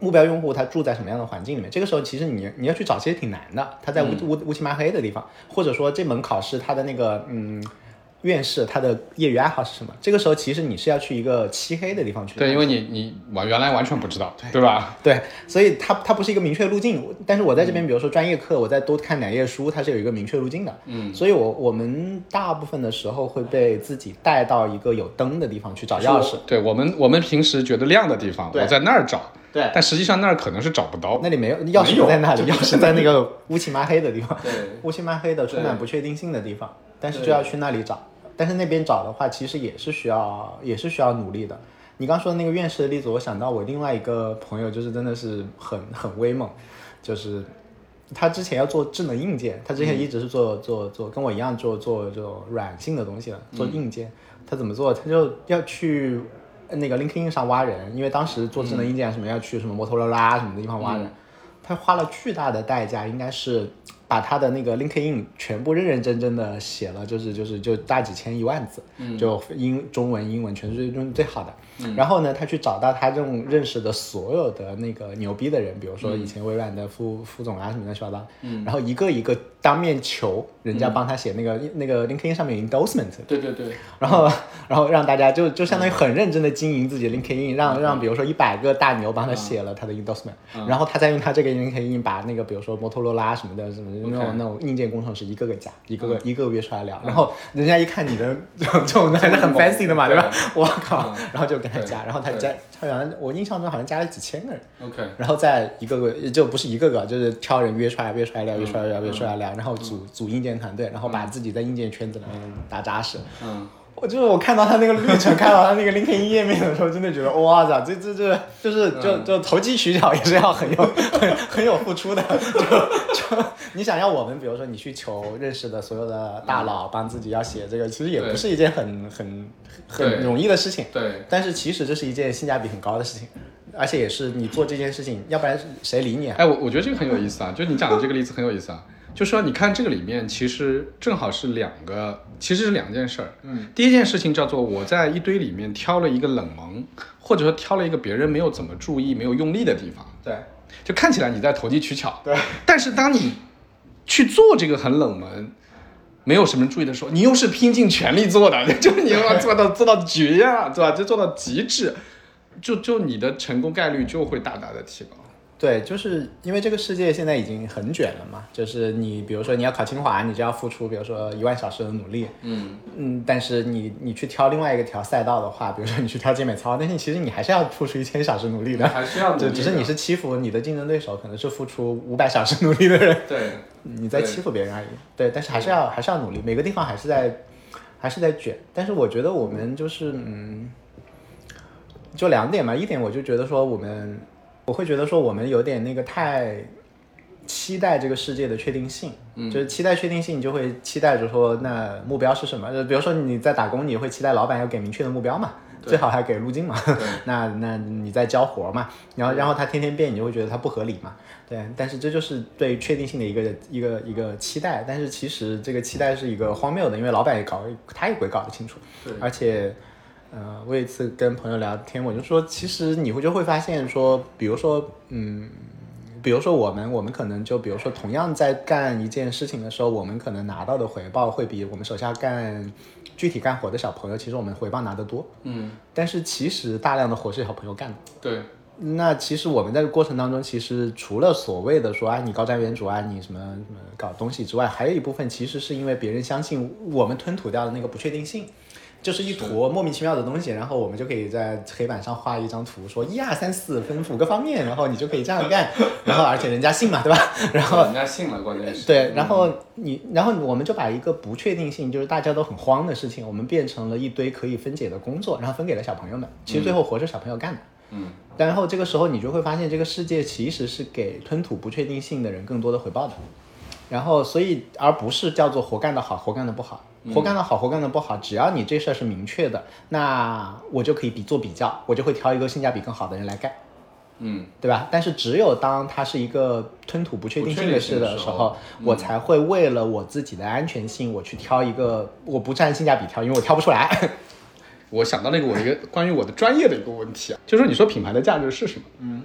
S2: 目标用户他住在什么样的环境里面？这个时候其实你你要去找，其实挺难的。他在乌乌乌漆麻黑的地方，或者说这门考试它的那个嗯院士他的业余爱好是什么？这个时候其实你是要去一个漆黑的地方去。
S1: 对，因为你你完原来完全不知道，对吧？
S2: 对，所以它它不是一个明确路径。但是我在这边，比如说专业课，我再多看两页书，它是有一个明确路径的。
S1: 嗯，
S2: 所以我我们大部分的时候会被自己带到一个有灯的地方去找钥匙。
S1: 对我们我们平时觉得亮的地方，我在那儿找，
S2: 对
S1: 但实际上那儿可能是找不到。
S2: 那里没有钥匙不在那里，钥匙在那个乌漆麻黑的地方，<laughs>
S1: 对
S2: 乌漆麻黑的充满不确定性的地方，但是就要去那里找。但是那边找的话，其实也是需要，也是需要努力的。你刚说的那个院士的例子，我想到我另外一个朋友，就是真的是很很威猛，就是他之前要做智能硬件，他之前一直是做做做跟我一样做做这种软性的东西的，做硬件。他怎么做？他就要去那个 LinkedIn 上挖人，因为当时做智能硬件什么要去什么摩托罗拉什么的地方挖人。他花了巨大的代价，应该是把他的那个 LinkedIn 全部认认真真的写了，就是就是就大几千一万字，就英中文英文全是用最好的。然后呢，他去找到他这种认识的所有的那个牛逼的人，比如说以前微软的副副总啊什么乱七八糟，然后一个一个当面求人家帮他写那个、那个 LinkedIn 上面 endorsement，
S1: 对对对，
S2: 然后，然后让大家就就相当于很认真的经营自己的 LinkedIn，让让比如说一百个大牛帮他写了他的 endorsement，、然后他再用他这个 LinkedIn 把那个比如说摩托罗拉什么的什么那种那种硬件工程师一个个加，一个个一个个约出来聊，然后人家一看你的这种还是很 fancy 的嘛，对吧？我靠，然后就跟他加，然后他加，他好像我印象中好像加了几千个人
S1: ，OK，
S2: 然后再一个个就不是一个个，就是挑人约出来约出来聊，约出来聊，约出来聊，然后组组硬件团队，然后把自己在硬件圈子里面打扎实，
S1: 嗯。
S2: 我就是我看到他那个历程，看到他那个 LinkedIn 页面的时候，真的觉得哇塞，这这这就是就就投机取巧也是要很有很 <laughs> 很有付出的。就就你想要我们，比如说你去求认识的所有的大佬帮自己要写这个，其实也不是一件很很很容易的事情。
S1: 对。
S2: 但是其实这是一件性价比很高的事情，而且也是你做这件事情，要不然谁理你啊？
S1: 哎，我我觉得这个很有意思啊，就你讲的这个例子很有意思啊。就说你看这个里面，其实正好是两个，其实是两件事儿。
S2: 嗯，
S1: 第一件事情叫做我在一堆里面挑了一个冷门，或者说挑了一个别人没有怎么注意、没有用力的地方。
S2: 对，
S1: 就看起来你在投机取巧。
S2: 对，
S1: 但是当你去做这个很冷门、没有什么注意的时候，你又是拼尽全力做的，<laughs> 就是你要做到做到绝呀，对吧？就做到极致，就就你的成功概率就会大大的提高。
S2: 对，就是因为这个世界现在已经很卷了嘛，就是你比如说你要考清华，你就要付出比如说一万小时的努力，
S1: 嗯。
S2: 嗯，但是你你去挑另外一个条赛道的话，比如说你去挑健美操，但是其实你还是要付出一千小时努力的，
S1: 还是要，<laughs>
S2: 就只是你是欺负你的竞争对手，可能是付出五百小时努力的人，
S1: 对，<laughs>
S2: 你在欺负别人而已，对，但是还是要还是要努力，每个地方还是在还是在卷，但是我觉得我们就是嗯，就两点嘛，一点我就觉得说我们。我会觉得说我们有点那个太期待这个世界的确定性，
S1: 嗯，
S2: 就是期待确定性，你就会期待着说那目标是什么？就比如说你在打工，你会期待老板要给明确的目标嘛，最好还给路径嘛。<laughs> 那那你在交活嘛，然后然后他天天变，你就会觉得他不合理嘛。对，但是这就是对确定性的一个一个一个期待，但是其实这个期待是一个荒谬的，因为老板也搞，他也会搞得清楚，而且。呃，我有一次跟朋友聊天，我就说，其实你会就会发现说，比如说，嗯，比如说我们，我们可能就比如说，同样在干一件事情的时候，我们可能拿到的回报会比我们手下干具体干活的小朋友，其实我们回报拿得多。
S1: 嗯。
S2: 但是其实大量的活是小朋友干的。
S1: 对。
S2: 那其实我们在过程当中，其实除了所谓的说啊，你高瞻远瞩啊，你什么什么搞东西之外，还有一部分其实是因为别人相信我们吞吐掉的那个不确定性。就是一坨莫名其妙的东西，然后我们就可以在黑板上画一张图，说一二三四分五个方面，然后你就可以这样干，<laughs> 然后而且人家信嘛，对吧？然后
S1: 人家信了，关键是
S2: 对，然后你，然后我们就把一个不确定性，就是大家都很慌的事情，我们变成了一堆可以分解的工作，然后分给了小朋友们。其实最后活是小朋友干的，
S1: 嗯。
S2: 然后这个时候你就会发现，这个世界其实是给吞吐不确定性的人更多的回报的。然后，所以而不是叫做活干的好，活干的不好。活干的好，活干的不好，只要你这事儿是明确的，那我就可以比做比较，我就会挑一个性价比更好的人来干，
S1: 嗯，
S2: 对吧？但是只有当它是一个吞吐不确定性的事的
S1: 时
S2: 候，我才会为了我自己的安全性，我去挑一个我不占性价比挑，因为我挑不出来。<laughs>
S1: 我想到那个我一个关于我的专业的一个问题啊，就是说你说品牌的价值是什么？
S2: 嗯，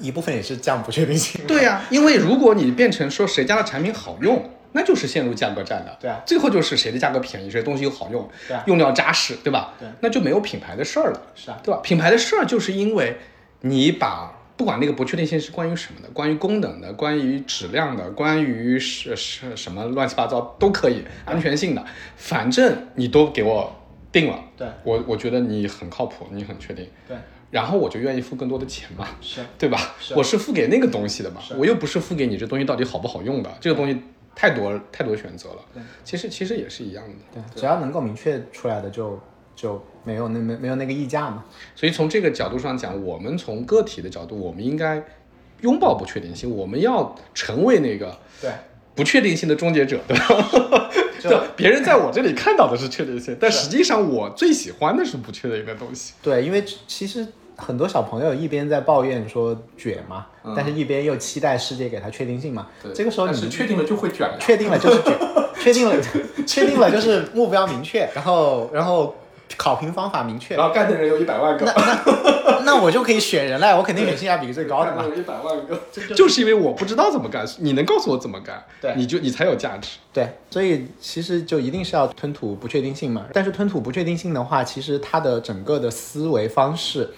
S2: 一部分也是降不确定性。
S1: 对呀，因为如果你变成说谁家的产品好用。那就是陷入价格战的，
S2: 对啊，
S1: 最后就是谁的价格便宜，谁东西又好用，
S2: 对啊，
S1: 用料扎实，对吧？
S2: 对，
S1: 那就没有品牌的事儿了，
S2: 是啊，
S1: 对吧？品牌的事儿就是因为你把不管那个不确定性是关于什么的，关于功能的，关于质量的，关于是是什么乱七八糟都可以，安全性的，反正你都给我定了，
S2: 对。
S1: 我我觉得你很靠谱，你很确定，
S2: 对，
S1: 然后我就愿意付更多的钱嘛，
S2: 是。
S1: 对吧？
S2: 是，
S1: 我是付给那个东西的嘛，我又不是付给你这东西到底好不好用的，这个东西。太多太多选择了，
S2: 对，
S1: 其实其实也是一样的，
S2: 对，只要能够明确出来的就就没有那没没有那个溢价嘛。
S1: 所以从这个角度上讲，我们从个体的角度，我们应该拥抱不确定性，我们要成为那个
S2: 对
S1: 不确定性的终结者，对吧？<laughs> 就别人在我这里看到的是确定性，但实际上我最喜欢的是不确定的东西。
S2: 对，因为其实。很多小朋友一边在抱怨说卷嘛，但是一边又期待世界给他确定性嘛。这个时候你
S1: 是确定了就会卷，
S2: 确定了就是卷，<laughs> 确定了，确定了就是目标明确，然后然后考评方法明确，
S1: 然后干的人有一百万个，
S2: 那那那我就可以选人了，我肯定选性价比最高的嘛。
S1: 一百万个，就是因为我不知道怎么干，你能告诉我怎么干，
S2: 对，
S1: 你就你才有价值。
S2: 对，所以其实就一定是要吞吐不确定性嘛。但是吞吐不确定性的话，其实它的整个的思维方式。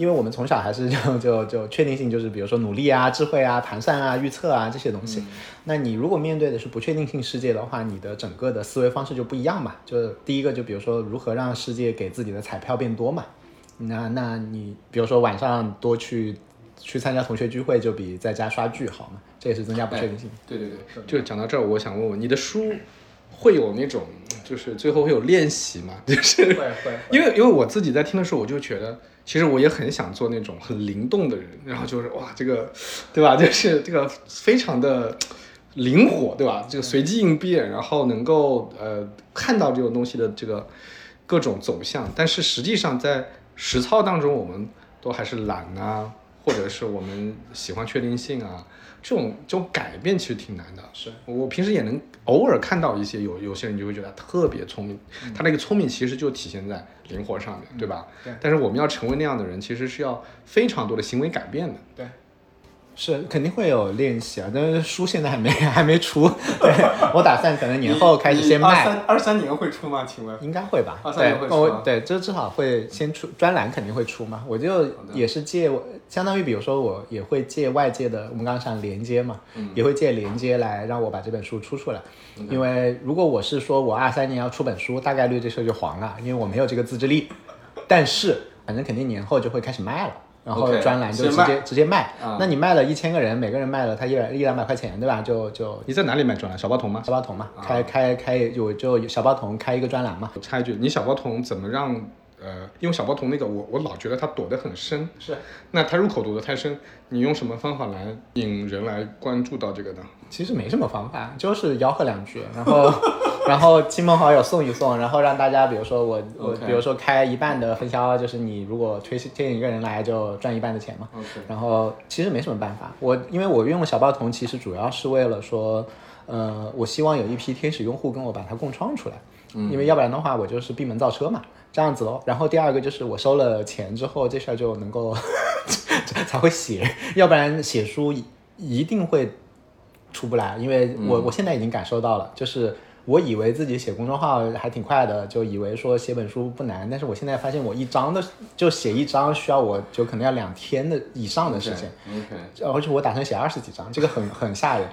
S2: 因为我们从小还是 <laughs> 就就就确定性，就是比如说努力啊、智慧啊、盘算啊、预测啊这些东西。那你如果面对的是不确定性世界的话，你的整个的思维方式就不一样嘛。就第一个，就比如说如何让世界给自己的彩票变多嘛。那那你比如说晚上多去去参加同学聚会，就比在家刷剧好嘛。这也是增加不确定性。
S1: 对对对，就讲到这儿，我想问问你的书会有那种，就是最后会有练习嘛？<laughs> 就是
S2: 会会，
S1: 因为因为我自己在听的时候，我就觉得，其实我也很想做那种很灵动的人，然后就是哇，这个，对吧？<laughs> 就是这个非常的灵活，对吧？这个随机应变，然后能够呃看到这种东西的这个各种走向，但是实际上在实操当中，我们都还是懒啊，或者是我们喜欢确定性啊。这种这种改变其实挺难的，
S2: 是
S1: 我平时也能偶尔看到一些有有些人就会觉得特别聪明，他那个聪明其实就体现在灵活上面，对吧？
S2: 对。
S1: 但是我们要成为那样的人，其实是要非常多的行为改变的。
S2: 对。是肯定会有练习啊，但是书现在还没 <laughs> 还没出，对我打算可能年后开始先卖。
S1: 二三二三年会出吗？请问？
S2: 应该会吧。
S1: 二三年会出。
S2: 对，这至少会先出专栏，肯定会出嘛。我就也是借，相当于比如说我也会借外界的，我们刚刚讲连接嘛，也会借连接来让我把这本书出出来。因为如果我是说我二三年要出本书，大概率这事就黄了，因为我没有这个自制力。但是反正肯定年后就会开始卖了。然后专栏就直接直接卖，那你卖了一千个人，每个人卖了他一一两百块钱，对吧？就就
S1: 你在哪里卖专栏？小包童吗？
S2: 小包童嘛，开开开有就小包童开一个专栏嘛。
S1: 插一句，你小包童怎么让呃，因为小包童那个我我老觉得他躲得很深，
S2: 是，
S1: 那他入口躲得太深，你用什么方法来引人来关注到这个呢？
S2: 其实没什么方法，就是吆喝两句，然后。<laughs> 然后亲朋好友送一送，然后让大家，比如说我我，比如说开一半的分销，就是你如果推推荐一个人来，就赚一半的钱嘛。然后其实没什么办法，我因为我用小包童，其实主要是为了说，呃，我希望有一批天使用户跟我把它共创出来，因为要不然的话我就是闭门造车嘛，这样子喽。然后第二个就是我收了钱之后，这事儿就能够 <laughs> 才会写，要不然写书一定会出不来，因为我我现在已经感受到了，就是。我以为自己写公众号还挺快的，就以为说写本书不难，但是我现在发现我一章的就写一章需要我就可能要两天的以上的时间
S1: ，OK，
S2: 而且我打算写二十几章，这个很很吓人。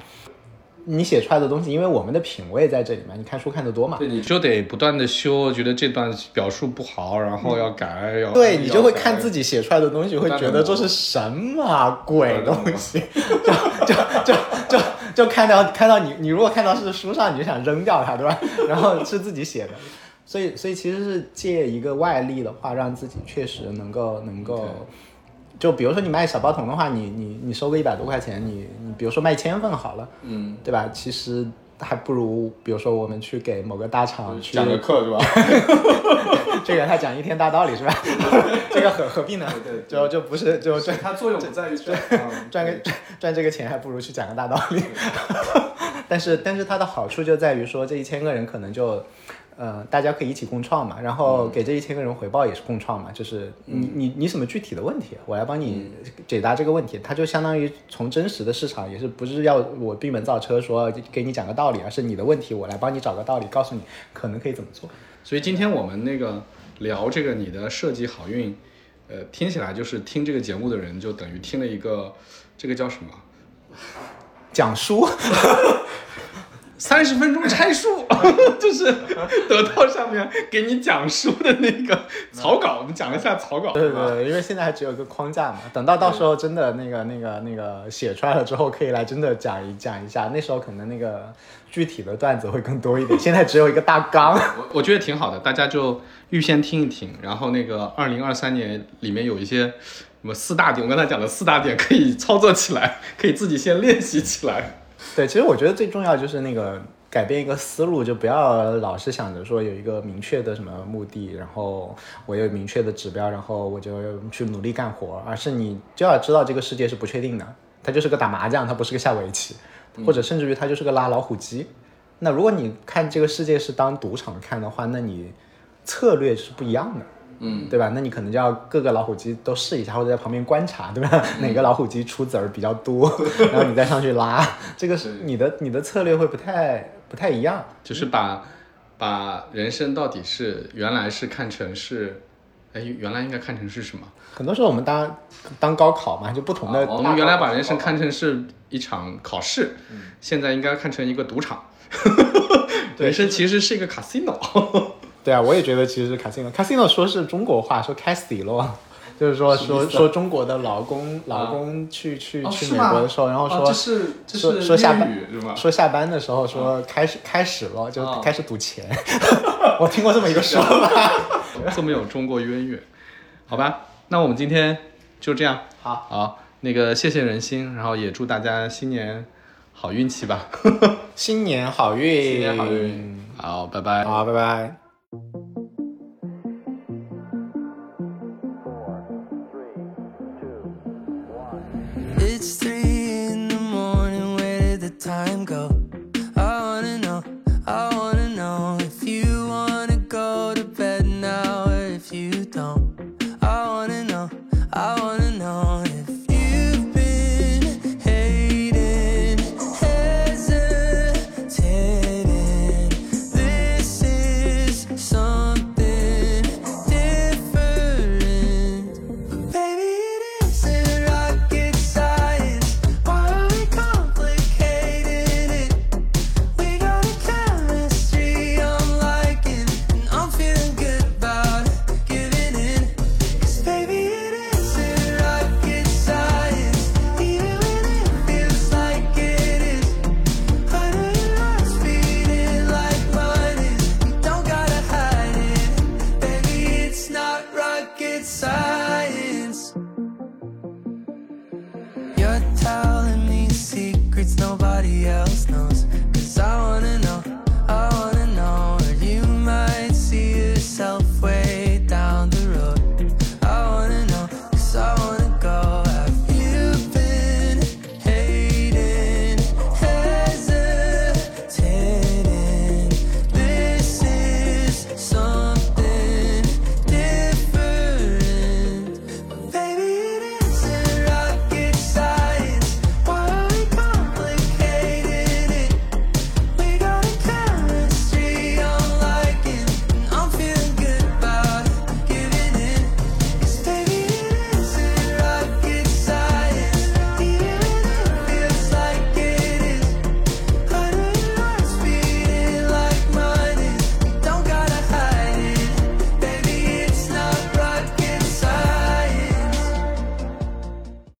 S2: 你写出来的东西，因为我们的品味在这里嘛，你看书看得多嘛，
S1: 对，你就得不断的修，觉得这段表述不好，然后要改，要
S2: 对你就会看自己写出来的东西，会觉得这是什么鬼东西，就就就就就看到看到你，你如果看到是书上，你就想扔掉它，对吧？<laughs> 然后是自己写的，所以所以其实是借一个外力的话，让自己确实能够能够。就比如说你卖小包童的话，你你你收个一百多块钱，你你比如说卖千份好了，
S1: 嗯，
S2: 对吧？其实还不如比如说我们去给某个大厂去
S1: 讲个课是吧？<laughs>
S2: 这个他讲一天大道理是吧？<laughs> 这个何何必呢？
S1: 对，
S2: 就就不是就
S1: 赚它作用不在于赚
S2: 赚 <laughs> 个赚这个钱，还不如去讲个大道理。但是但是它的好处就在于说这一千个人可能就。呃，大家可以一起共创嘛，然后给这一千个人回报也是共创嘛，就是你你你什么具体的问题，我来帮你解答这个问题，它就相当于从真实的市场，也是不是要我闭门造车说给你讲个道理，而是你的问题我来帮你找个道理，告诉你可能可以怎么做。
S1: 所以今天我们那个聊这个你的设计好运，呃，听起来就是听这个节目的人就等于听了一个这个叫什么
S2: 讲书。
S1: 三十分钟拆书，<laughs> 就是得到上面给你讲书的那个草稿，我们讲一下草稿。
S2: 对对对，因为现在还只有一个框架嘛，等到到时候真的那个那个那个写出来了之后，可以来真的讲一讲一下。那时候可能那个具体的段子会更多一点，现在只有一个大纲。<laughs>
S1: 我我觉得挺好的，大家就预先听一听，然后那个二零二三年里面有一些什么四大点，我刚才讲的四大点可以操作起来，可以自己先练习起来。
S2: 对，其实我觉得最重要就是那个改变一个思路，就不要老是想着说有一个明确的什么目的，然后我有明确的指标，然后我就去努力干活，而是你就要知道这个世界是不确定的，它就是个打麻将，它不是个下围棋，或者甚至于它就是个拉老虎机。那如果你看这个世界是当赌场看的话，那你策略是不一样的。
S1: 嗯，
S2: 对吧？那你可能就要各个老虎机都试一下，或者在旁边观察，对吧？<laughs> 哪个老虎机出子儿比较多，<laughs> 然后你再上去拉，这个是你的你的策略会不太不太一样。
S1: 就是把把人生到底是原来是看成是，哎，原来应该看成是什么？
S2: 很多时候我们当当高考嘛，就不同的。
S1: 我们原来把人生看成是一场考试，现在应该看成一个赌场。<laughs> 人生其实是一个 casino。
S2: 对啊，我也觉得其实是 casino。casino 说是中国话，说 casino，<laughs> 就是说说说中国的劳工劳工去去去美国的时候，然后说
S1: 说
S2: 说下班？说下班的时候说开始开始了，就开始赌钱。<laughs> 我听过这么一个说法，<laughs>
S1: 这么有中国渊源，好吧？那我们今天就这样。
S2: 好，
S1: 好，那个谢谢人心，然后也祝大家新年好运气吧。
S2: 新年好运，
S1: 新年好运。好，拜拜。
S2: 好，拜拜。